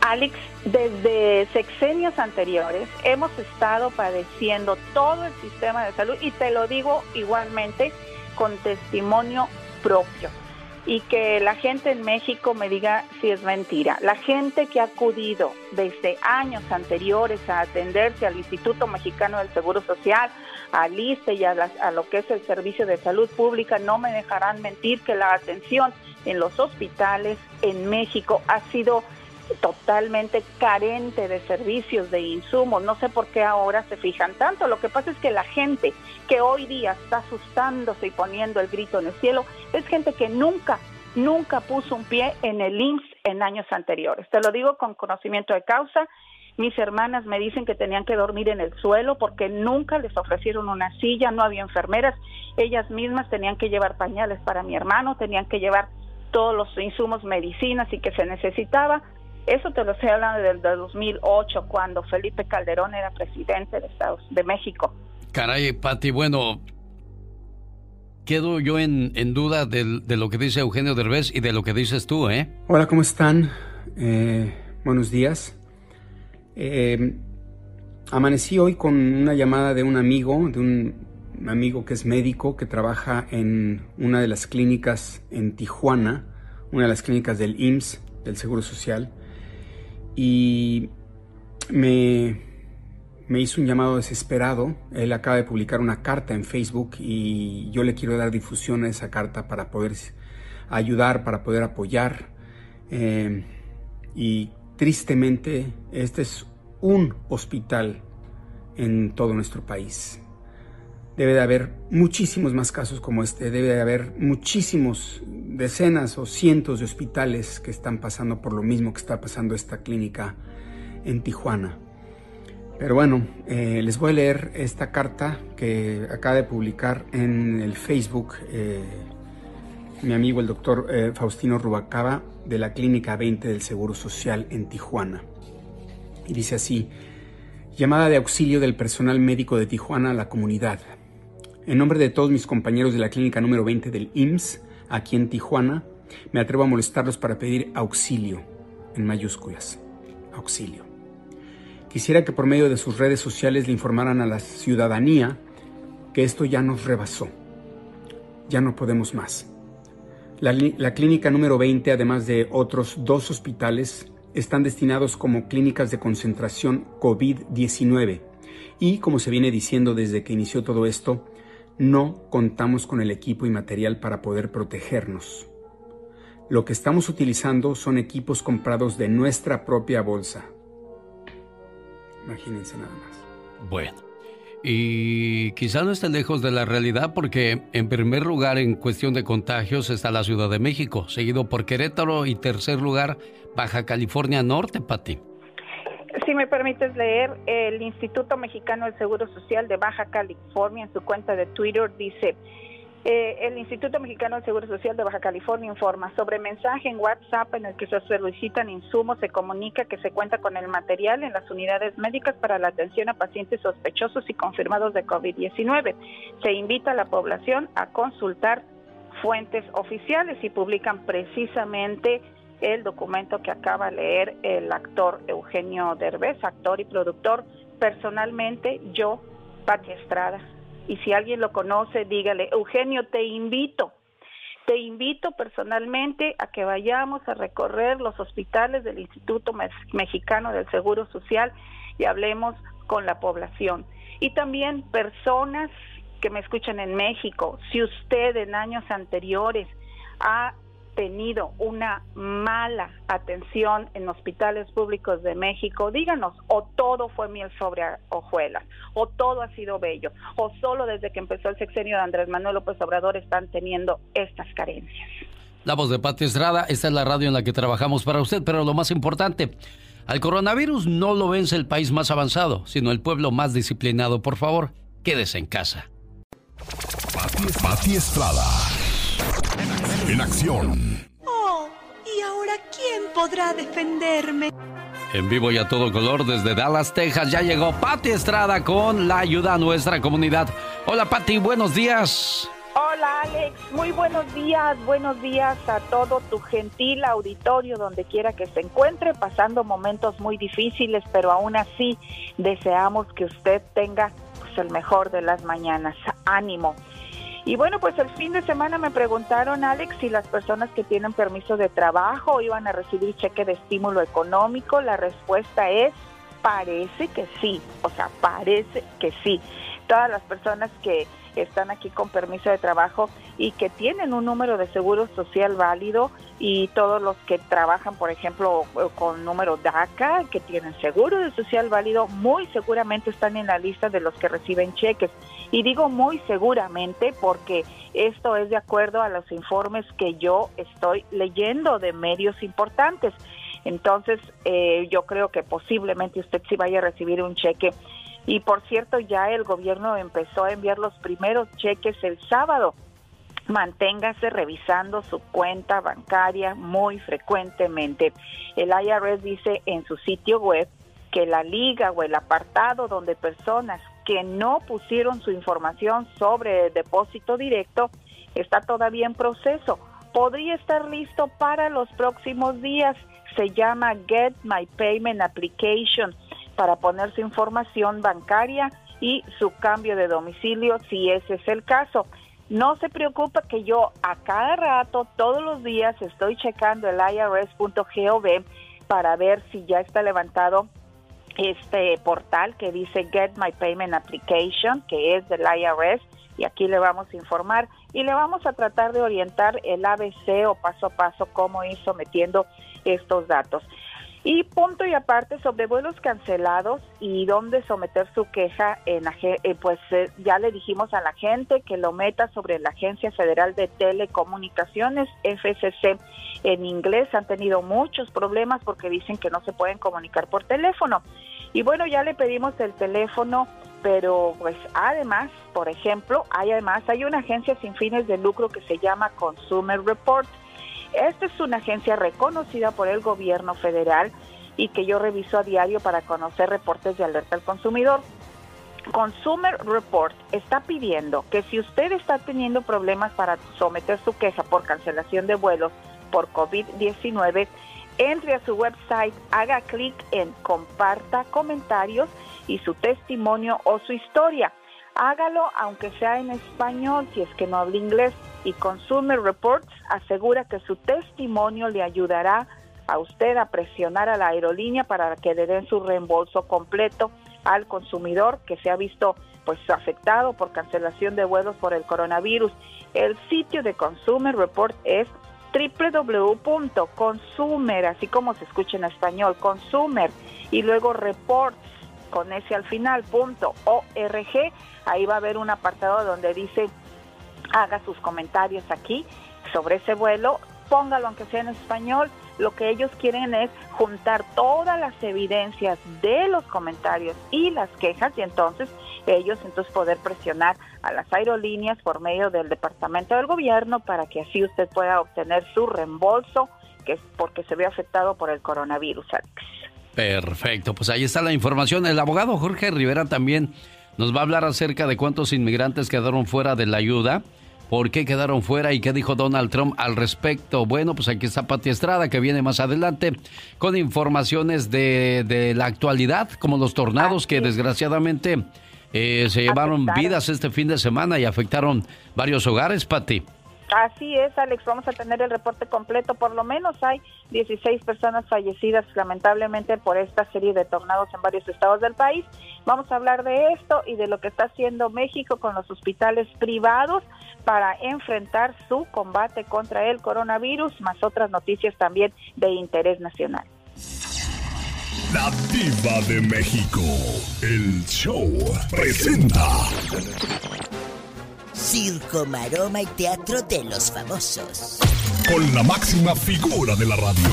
Alex, desde sexenios anteriores hemos estado padeciendo todo el sistema de salud y te lo digo igualmente con testimonio propio y que la gente en México me diga si es mentira. La gente que ha acudido desde años anteriores a atenderse al Instituto Mexicano del Seguro Social, al ISTE y a, a lo que es el Servicio de Salud Pública, no me dejarán mentir que la atención en los hospitales en México ha sido totalmente carente de servicios, de insumos. No sé por qué ahora se fijan tanto. Lo que pasa es que la gente que hoy día está asustándose y poniendo el grito en el cielo es gente que nunca, nunca puso un pie en el IMSS en años anteriores. Te lo digo con conocimiento de causa. Mis hermanas me dicen que tenían que dormir en el suelo porque nunca les ofrecieron una silla, no había enfermeras. Ellas mismas tenían que llevar pañales para mi hermano, tenían que llevar todos los insumos, medicinas y que se necesitaba eso te lo estoy hablando del, 2008, cuando Felipe Calderón era presidente de Estados de México. Caray, Pati, bueno, quedo yo en, duda de, lo que dice Eugenio Derbez y de lo que dices tú, ¿eh? Hola, ¿cómo están? Eh, buenos días. Eh, amanecí hoy con una llamada de un amigo, de un amigo que es médico, que trabaja en una de las clínicas en Tijuana, una de las clínicas del IMSS, del Seguro Social y me, hizo un llamado desesperado. Él acaba de publicar una carta en Facebook y yo le quiero dar difusión a esa carta para poder ayudar, para poder apoyar. Eh, y tristemente, este es un hospital en todo nuestro país. Debe de haber muchísimos más casos como este, debe de haber muchísimos, decenas o cientos de hospitales que están pasando por lo mismo que está pasando esta clínica en Tijuana. Pero bueno, eh, les voy a leer esta carta que acaba de publicar en el Facebook eh, mi amigo el doctor eh, Faustino Rubacaba de la Clínica 20 del Seguro Social en Tijuana. Y dice así, llamada de auxilio del personal médico de Tijuana a la comunidad. En nombre de todos mis compañeros de la clínica número 20 del IMSS, aquí en Tijuana, me atrevo a molestarlos para pedir auxilio, en mayúsculas, auxilio. Quisiera que por medio de sus redes sociales le informaran a la ciudadanía que esto ya nos rebasó. Ya no podemos más. La, la, clínica número 20, además de otros dos hospitales, están destinados como clínicas de concentración COVID-19 y, como se viene diciendo desde que inició todo esto, no contamos con el equipo y material para poder protegernos. Lo que estamos utilizando son equipos comprados de nuestra propia bolsa. Imagínense nada más. Bueno, y quizá no esté lejos de la realidad porque en primer lugar en cuestión de contagios está la Ciudad de México, seguido por Querétaro y tercer lugar Baja California Norte, Pati. Si me permites leer, el Instituto Mexicano del Seguro Social de Baja California en su cuenta de Twitter dice, Eh, el Instituto Mexicano del Seguro Social de Baja California informa sobre mensaje en WhatsApp en el que se solicitan insumos. Se comunica que se cuenta con el material en las unidades médicas para la atención a pacientes sospechosos y confirmados de COVID-19. Se invita a la población a consultar fuentes oficiales y publican precisamente el documento que acaba de leer el actor Eugenio Derbez, actor y productor. Personalmente, yo, Pati Estrada, y si alguien lo conoce, dígale, Eugenio, te invito, te invito personalmente a que vayamos a recorrer los hospitales del Instituto Mexicano del Seguro Social y hablemos con la población. Y también personas que me escuchan en México, si usted en años anteriores ha tenido una mala atención en hospitales públicos de México, díganos, o todo fue miel sobre hojuelas, o todo ha sido bello, o solo desde que empezó el sexenio de Andrés Manuel López Obrador están teniendo estas carencias. La voz de Pati Estrada, esta es la radio en la que trabajamos para usted, pero lo más importante, al coronavirus no lo vence el país más avanzado, sino el pueblo más disciplinado. Por favor, quédese en casa. Pati Estrada en acción. Oh, ¿y ahora quién podrá defenderme? En vivo y a todo color desde Dallas, Texas, ya llegó Patti Estrada con la ayuda a nuestra comunidad. Hola Patti, buenos días. Hola Alex, muy buenos días, buenos días a todo tu gentil auditorio donde quiera que se encuentre, pasando momentos muy difíciles, pero aún así deseamos que usted tenga pues, el mejor de las mañanas. Ánimo. Y bueno, pues el fin de semana me preguntaron, Alex, si las personas que tienen permiso de trabajo iban a recibir cheque de estímulo económico. La respuesta es, parece que sí, o sea, parece que sí. Todas las personas que están aquí con permiso de trabajo y que tienen un número de seguro social válido y todos los que trabajan, por ejemplo, con número DACA, que tienen seguro de social válido, muy seguramente están en la lista de los que reciben cheques. Y digo muy seguramente porque esto es de acuerdo a los informes que yo estoy leyendo de medios importantes. Entonces, eh, yo creo que posiblemente usted sí vaya a recibir un cheque y por cierto, ya el gobierno empezó a enviar los primeros cheques el sábado. Manténgase revisando su cuenta bancaria muy frecuentemente. El IRS dice en su sitio web que la liga o el apartado donde personas que no pusieron su información sobre el depósito directo está todavía en proceso. Podría estar listo para los próximos días. Se llama Get My Payment Application para poner su información bancaria y su cambio de domicilio si ese es el caso. No se preocupe que yo a cada rato, todos los días, estoy checando el irs.gov para ver si ya está levantado este portal que dice Get My Payment Application, que es del IRS, y aquí le vamos a informar y le vamos a tratar de orientar el ABC o paso a paso cómo ir sometiendo estos datos. Y punto y aparte sobre vuelos cancelados y dónde someter su queja, en eh, pues eh, ya le dijimos a la gente que lo meta sobre la Agencia Federal de Telecomunicaciones, FCC en inglés. Han tenido muchos problemas porque dicen que no se pueden comunicar por teléfono. Y bueno, ya le pedimos el teléfono, pero pues además, por ejemplo, hay además hay una agencia sin fines de lucro que se llama Consumer Report esta es una agencia reconocida por el gobierno federal y que yo reviso a diario para conocer reportes de alerta al consumidor. Consumer Report está pidiendo que si usted está teniendo problemas para someter su queja por cancelación de vuelos por COVID-19, entre a su website, haga clic en comparta comentarios y su testimonio o su historia. Hágalo aunque sea en español si es que no habla inglés y Consumer Reports asegura que su testimonio le ayudará a usted a presionar a la aerolínea para que le den su reembolso completo al consumidor que se ha visto pues afectado por cancelación de vuelos por el coronavirus. El sitio de Consumer Report es www.consumer, así como se escucha en español, consumer y luego reports con ese al final, punto org. Ahí va a haber un apartado donde dice haga sus comentarios aquí sobre ese vuelo, póngalo aunque sea en español lo que ellos quieren es juntar todas las evidencias de los comentarios y las quejas y entonces ellos entonces poder presionar a las aerolíneas por medio del departamento del gobierno para que así usted pueda obtener su reembolso que es porque se ve afectado por el coronavirus. Perfecto, pues ahí está la información. El abogado Jorge Rivera también nos va a hablar acerca de cuántos inmigrantes quedaron fuera de la ayuda, por qué quedaron fuera y qué dijo Donald Trump al respecto. Bueno, pues aquí está Pati Estrada, que viene más adelante con informaciones de, de la actualidad, como los tornados que desgraciadamente eh, se llevaron vidas este fin de semana y afectaron varios hogares, Pati. Así es, Alex, vamos a tener el reporte completo. Por lo menos hay 16 personas fallecidas lamentablemente por esta serie de tornados en varios estados del país. Vamos a hablar de esto y de lo que está haciendo México con los hospitales privados para enfrentar su combate contra el coronavirus, más otras noticias también de interés nacional. La diva de México, el show presenta Circo, maroma y teatro de los famosos. Con la máxima figura de la radio,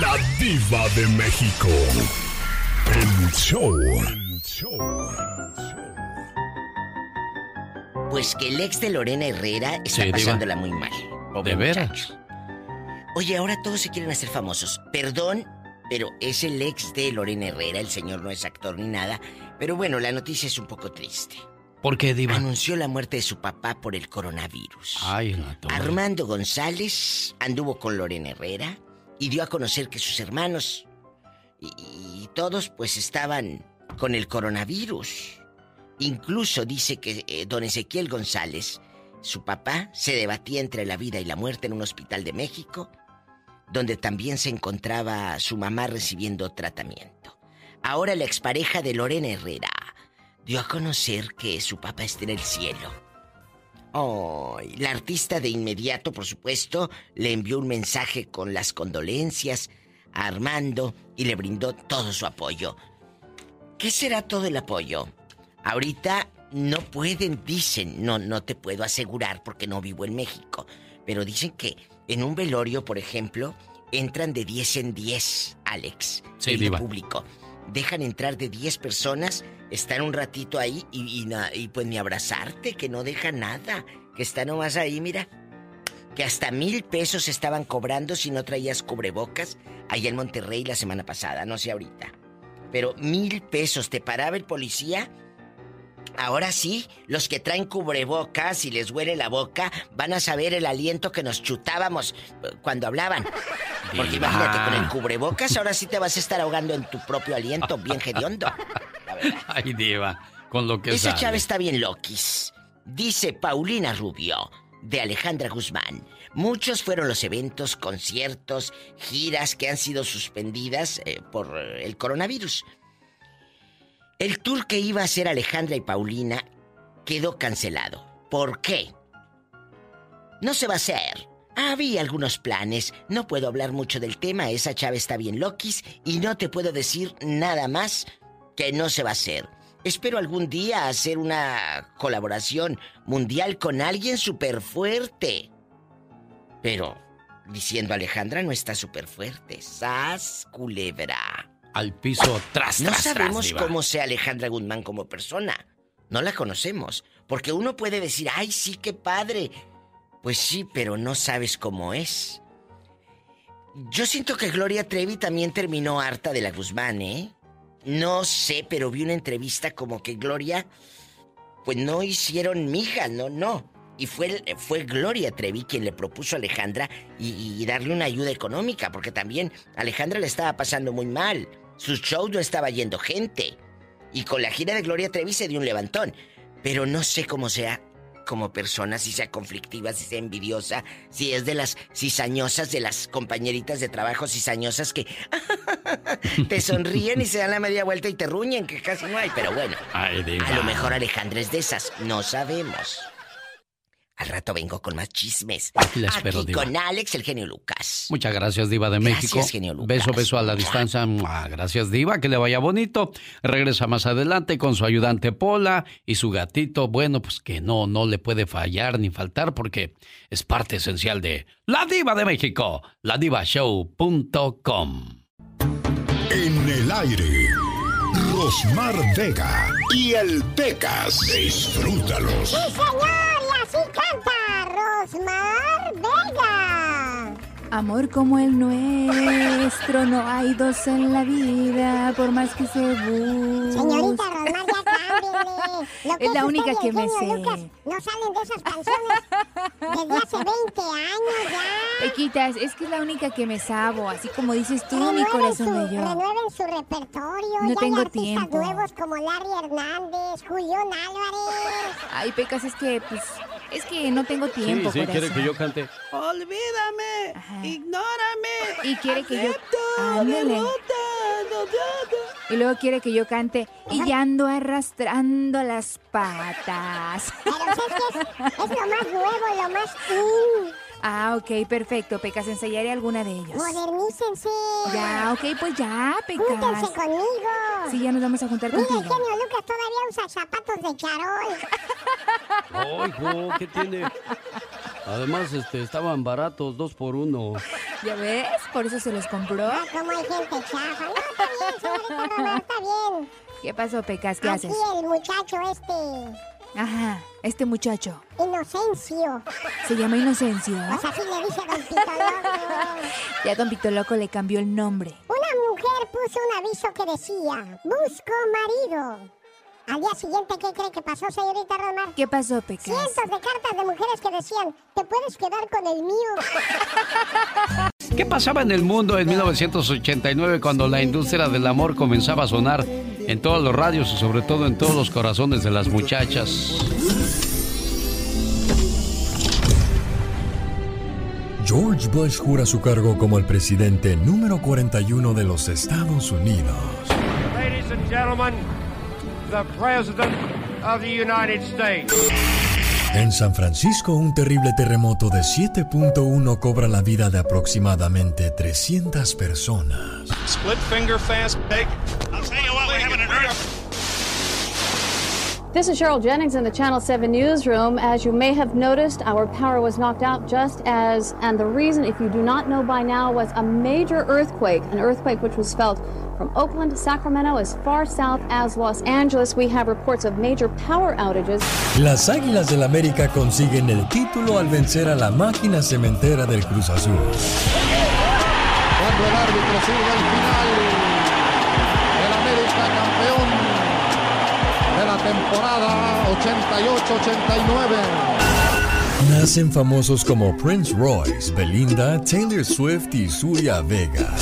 la diva de México. El show. Pues que el ex de Lorena Herrera está pasándola muy mal. ¿De veras? Oye, ahora todos se quieren hacer famosos. Perdón, pero es el ex de Lorena Herrera. El señor no es actor ni nada. Pero bueno, la noticia es un poco triste. ¿Por qué, Diva? Anunció la muerte de su papá por el coronavirus. Ay, Armando González anduvo con Lorena Herrera y dio a conocer que sus hermanos y, todos pues estaban con el coronavirus. Incluso dice que eh, don Ezequiel González, su papá, se debatía entre la vida y la muerte en un hospital de México, donde también se encontraba su mamá recibiendo tratamiento. Ahora la expareja de Lorena Herrera dio a conocer que su papá está en el cielo. Oh, la artista de inmediato, por supuesto, le envió un mensaje con las condolencias a Armando y le brindó todo su apoyo. ¿Qué será todo el apoyo? Ahorita no pueden, dicen, no, no te puedo asegurar porque no vivo en México, pero dicen que en un velorio, por ejemplo, entran de 10 en 10, Alex, sí, el público. Dejan entrar de 10 personas están un ratito ahí y, y, pues ni abrazarte, que no deja nada. Que está nomás ahí, mira. Que hasta mil pesos estaban cobrando si no traías cubrebocas allá en Monterrey la semana pasada, no sé ahorita. Pero mil pesos te paraba el policía. Ahora sí, los que traen cubrebocas y les huele la boca van a saber el aliento que nos chutábamos eh, cuando hablaban. Porque imagínate, con el cubrebocas ahora sí te vas a estar ahogando en tu propio aliento, bien hediondo. Ay, diva, con lo que Esa chava está bien loquis. Dice Paulina Rubio, de Alejandra Guzmán. Muchos fueron los eventos, conciertos, giras que han sido suspendidas eh, por el coronavirus. El tour que iba a hacer Alejandra y Paulina quedó cancelado. ¿Por qué? No se va a hacer. Había algunos planes. No puedo hablar mucho del tema. Esa chava está bien loquis y no te puedo decir nada más que no se va a hacer. Espero algún día hacer una colaboración mundial con alguien súper fuerte. Pero, diciendo Alejandra, no está súper fuerte. ¡Sas, culebra! Al piso, tras, No sabemos tras, cómo sea Alejandra Guzmán como persona. No la conocemos. Porque uno puede decir, ¡ay, sí, qué padre! Pues sí, pero no sabes cómo es. Yo siento que Gloria Trevi también terminó harta de la Guzmán, ¿eh? No sé, pero vi una entrevista como que Gloria, pues no hicieron mija, no, no. Y fue, fue Gloria Trevi quien le propuso a Alejandra y, darle una ayuda económica, porque también Alejandra le estaba pasando muy mal. Su show no estaba yendo gente. Y con la gira de Gloria Trevi se dio un levantón. Pero no sé cómo sea como persona, si sea conflictiva, si sea envidiosa, si es de las cizañosas, de las compañeritas de trabajo cizañosas que te sonríen y se dan la media vuelta y te ruñen, que casi no hay, pero bueno. a lo mejor Alejandra es de esas, no sabemos. Al rato vengo con más chismes. Aquí la espero, Aquí Diva. con Alex, el genio Lucas. Muchas gracias, Diva de Gracias, México. genio Lucas. Beso, beso a la distancia. Gracias, Diva. Que le vaya bonito. Regresa más adelante con su ayudante Pola y su gatito. Bueno, pues que no, no le puede fallar ni faltar porque es parte esencial de La Diva de México. LaDivaShow.com. En el aire, Rosmar Vega y el Pecas. Disfrútalos. ¡Sí, señor! Y canta Rosmar Vega. Amor como el nuestro, no hay dos en la vida, por más que se busque. Señorita Rosmar, ya cámbiale. Lo Es la única y que me sé. Lucas no salen de esas canciones desde hace 20 años ya. Pequitas, es que es la única que me sabo, así como dices tú, mi Renueven su, corazón bello. renueven su repertorio. No ya tengo hay artistas tiempo. nuevos como Larry Hernández, Julián Álvarez. Ay, Pecas, es que, pues, es que no tengo tiempo, sí, sí, quiere corazón. que yo cante. Olvídame, ignórame. Y quiere que yo... Y luego quiere que yo cante y ya ando arrastrando las patas. Pero es que es, es lo más nuevo, lo más in. Ah, ok, perfecto, Pecas, ensayaré alguna de ellos. Modernícense. Ya, ok, pues ya, Pecas. Júntense conmigo. Sí, ya nos vamos a juntar Mira, contigo. genio Lucas todavía usa zapatos de charol. Oigo, ¿qué tiene? Además, este, estaban baratos, dos por uno. ¿Ya ves? Por eso se los compró. Ah, como hay gente chafa. No, está bien, señorita Romero, está bien. ¿Qué pasó, Pecas? ¿Qué Aquí haces? el muchacho este, Ajá, este muchacho. Inocencio. Se llama Inocencio. Pues así le dice Don Pito Loco. Ya Don Pito Loco le cambió el nombre. Una mujer puso un aviso que decía, busco marido. Al día siguiente, ¿qué cree que pasó, señorita Romar? ¿Qué pasó, Pecas? Cientos de cartas de mujeres que decían, te puedes quedar con el mío. ¿Qué pasaba en el mundo en 1989 cuando la industria del amor comenzaba a sonar en todos los radios y sobre todo en todos los corazones de las muchachas? George Bush jura su cargo como el presidente número 41 de los Estados Unidos. Ladies and gentlemen, the President of the United States. En San Francisco, un terrible terremoto de 7.1 cobra la vida de aproximadamente 300 personas. Split finger fast take. This is Cheryl Jennings in the Channel 7 newsroom. As you may have noticed, our power was knocked out just as, and the reason, if you do not know by now, was a major earthquake, an earthquake which was felt from Oakland to Sacramento as far south as Los Angeles. We have reports of major power outages. Las Águilas del América consiguen el título al vencer a la máquina cementera del Cruz Azul. Cuando el árbitro sigue al final, 88-89. Nacen famosos como Prince Royce, Belinda, Taylor Swift y Surya Vega.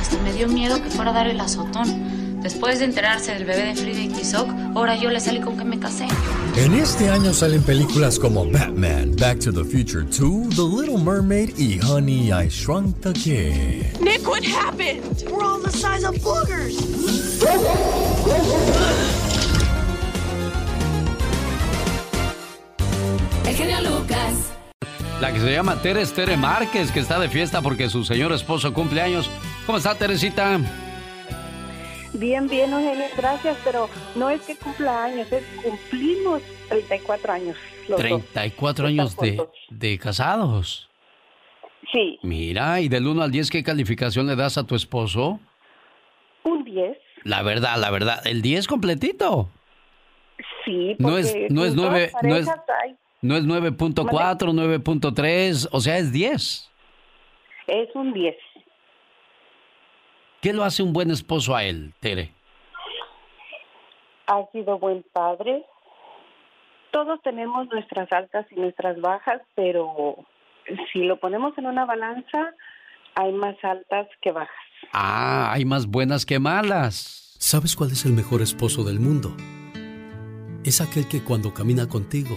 Hasta me dio miedo que fuera a dar el azotón. Después de enterarse del bebé de Frida y Tizoc, ahora yo le salí con que me casé. En este año salen películas como Batman, Back to the Future 2, The Little Mermaid y Honey, I Shrunk the Kid. Nick, what happened? We're all the size of boogers. El genio Lucas. La que se llama Teres Tere Márquez, que está de fiesta porque su señor esposo cumple años. ¿Cómo está, Teresita? Bien, bien, Eugenio, gracias, pero no es que cumpla años, es cumplimos 34 años. Los dos. 34 años de, de casados. Sí, Mira, y del 1 al 10, ¿qué calificación le das a tu esposo? un 10. La verdad, la verdad, el 10 completito. Sí, No es, porque no es en todas 9, no es, hay- no es 9.4, 9.3, o sea, es 10. es un 10. ¿Qué lo hace un buen esposo a él, Tere? Ha sido buen padre. Todos tenemos nuestras altas y nuestras bajas, pero si lo ponemos en una balanza, hay más altas que bajas. Ah, hay más buenas que malas. ¿Sabes cuál es el mejor esposo del mundo? Es aquel que cuando camina contigo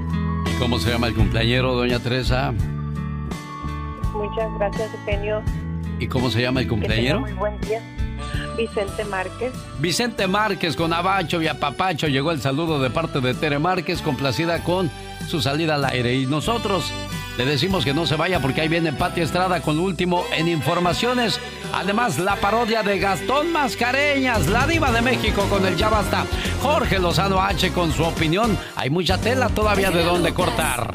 ¿Y cómo se llama el cumpleañero, doña Teresa? Muchas gracias, Eugenio. ¿Y cómo se llama el cumpleañero? muy buen día. Vicente Márquez. Vicente Márquez con Abacho y Apapacho llegó el saludo de parte de Tere Márquez, complacida con su salida al aire. Y nosotros le decimos que no se vaya porque ahí viene Pati Estrada con lo último en informaciones. Además, la parodia de Gastón Mascareñas, la diva de México con el Ya Basta. Jorge Lozano H con su opinión. Hay mucha tela todavía de dónde cortar.